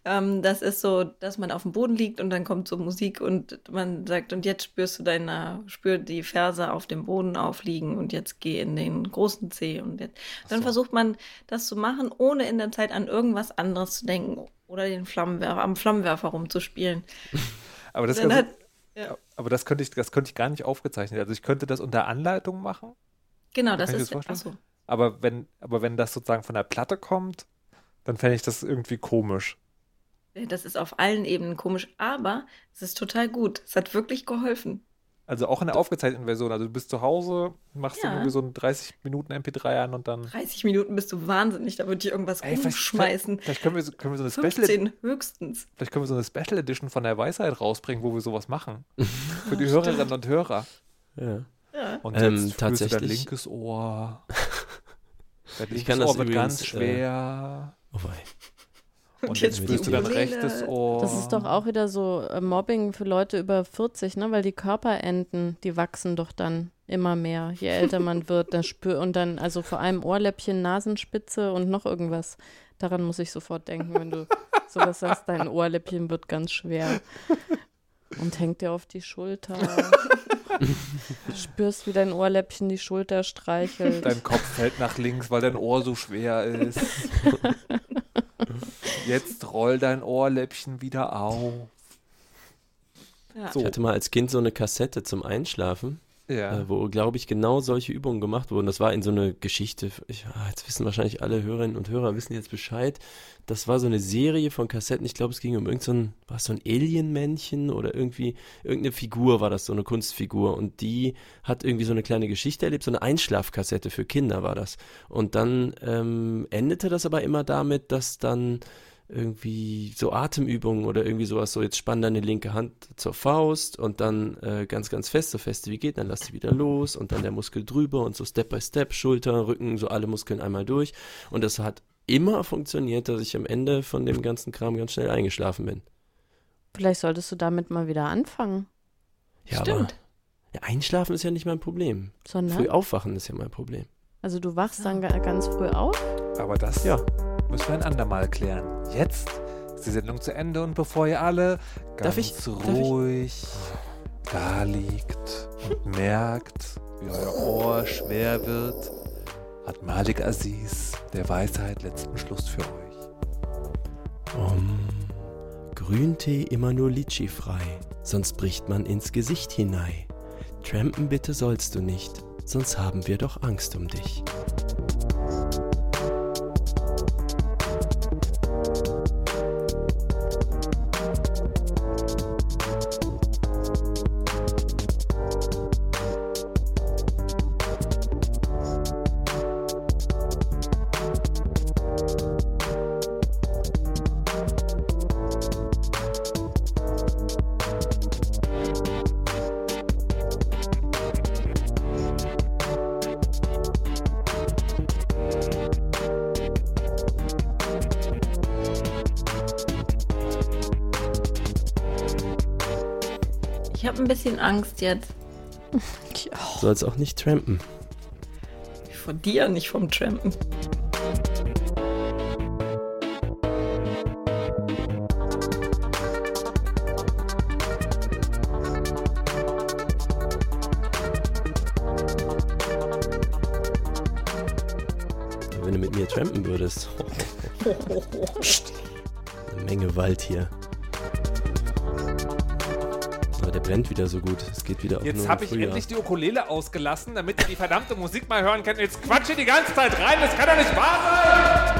Ähm, das ist so, dass man auf dem Boden liegt und dann kommt so Musik und man sagt, und jetzt spürst du deine, spür die Ferse auf dem Boden aufliegen und jetzt geh in den großen Zeh und jetzt. Dann so. versucht man das zu machen, ohne in der Zeit an irgendwas anderes zu denken oder den Flammenwerfer, am Flammenwerfer rumzuspielen. Aber das dann hat, ja. Aber das könnte ich, das könnte ich gar nicht aufgezeichnet. Also ich könnte das unter Anleitung machen. Genau, das ist. Das achso. Aber wenn, aber wenn das sozusagen von der Platte kommt, dann fände ich das irgendwie komisch. Das ist auf allen Ebenen komisch, aber es ist total gut. Es hat wirklich geholfen. Also auch in der aufgezeichneten Version. Also du bist zu Hause, machst ja. irgendwie so ein 30 Minuten MP3 an und dann. 30 Minuten bist du wahnsinnig, da würde ich irgendwas Ey, umschmeißen. Vielleicht, vielleicht können, wir, können wir so eine 15 Special höchstens. Vielleicht können wir so eine Special Edition von der Weisheit rausbringen, wo wir sowas machen. Für die Hörerinnen und Hörer. Ja. ja. Und ähm, jetzt tatsächlich. dein linkes Ohr. Dein linkes Ohr wird übrigens, ganz äh, schwer. Äh, oh wei. Und, und jetzt spürst du dein rechtes Ohr. Das ist doch auch wieder so äh, Mobbing für Leute über 40, ne? Weil die Körperenden, die wachsen doch dann immer mehr, je älter man wird. Das spür und dann, also vor allem Ohrläppchen, Nasenspitze und noch irgendwas. Daran muss ich sofort denken, wenn du sowas sagst, dein Ohrläppchen wird ganz schwer. Und hängt dir auf die Schulter. du spürst, wie dein Ohrläppchen die Schulter streichelt. Dein Kopf fällt nach links, weil dein Ohr so schwer ist. Jetzt roll dein Ohrläppchen wieder auf. Ja. So. Ich hatte mal als Kind so eine Kassette zum Einschlafen. Ja. Äh, wo, glaube ich, genau solche Übungen gemacht wurden. Das war in so eine Geschichte. Ich, ah, jetzt wissen wahrscheinlich alle Hörerinnen und Hörer wissen jetzt Bescheid. Das war so eine Serie von Kassetten. Ich glaube, es ging um irgendein, so war so ein Alien-Männchen oder irgendwie, irgendeine Figur war das, so eine Kunstfigur. Und die hat irgendwie so eine kleine Geschichte erlebt, so eine Einschlafkassette für Kinder war das. Und dann ähm, endete das aber immer damit, dass dann irgendwie so Atemübungen oder irgendwie sowas, so jetzt spann deine linke Hand zur Faust und dann äh, ganz, ganz fest, so fest wie geht, dann lass sie wieder los und dann der Muskel drüber und so Step by Step, Schulter, Rücken, so alle Muskeln einmal durch. Und das hat immer funktioniert, dass ich am Ende von dem ganzen Kram ganz schnell eingeschlafen bin. Vielleicht solltest du damit mal wieder anfangen. Ja, Stimmt. aber ja, einschlafen ist ja nicht mein Problem. Sondern? Früh aufwachen ist ja mein Problem. Also du wachst dann ganz früh auf? Aber das ja. müssen wir ein andermal klären. Jetzt ist die Sendung zu Ende und bevor ihr alle ganz ich, ruhig da liegt und merkt, wie euer Ohr schwer wird, hat Malik Aziz der Weisheit letzten Schluss für euch. Um, Grüntee immer nur Litschi frei, sonst bricht man ins Gesicht hinein. Trampen bitte sollst du nicht, sonst haben wir doch Angst um dich. Angst jetzt. Ich auch. Sollst auch nicht trampen. Von dir, nicht vom Trampen. Wenn du mit mir trampen würdest. Eine Menge Wald hier. Brennt wieder so gut. Es geht wieder auf Jetzt habe ich endlich die Ukulele ausgelassen, damit ihr die verdammte Musik mal hören könnt. Jetzt quatsche die ganze Zeit rein. Das kann doch nicht wahr sein!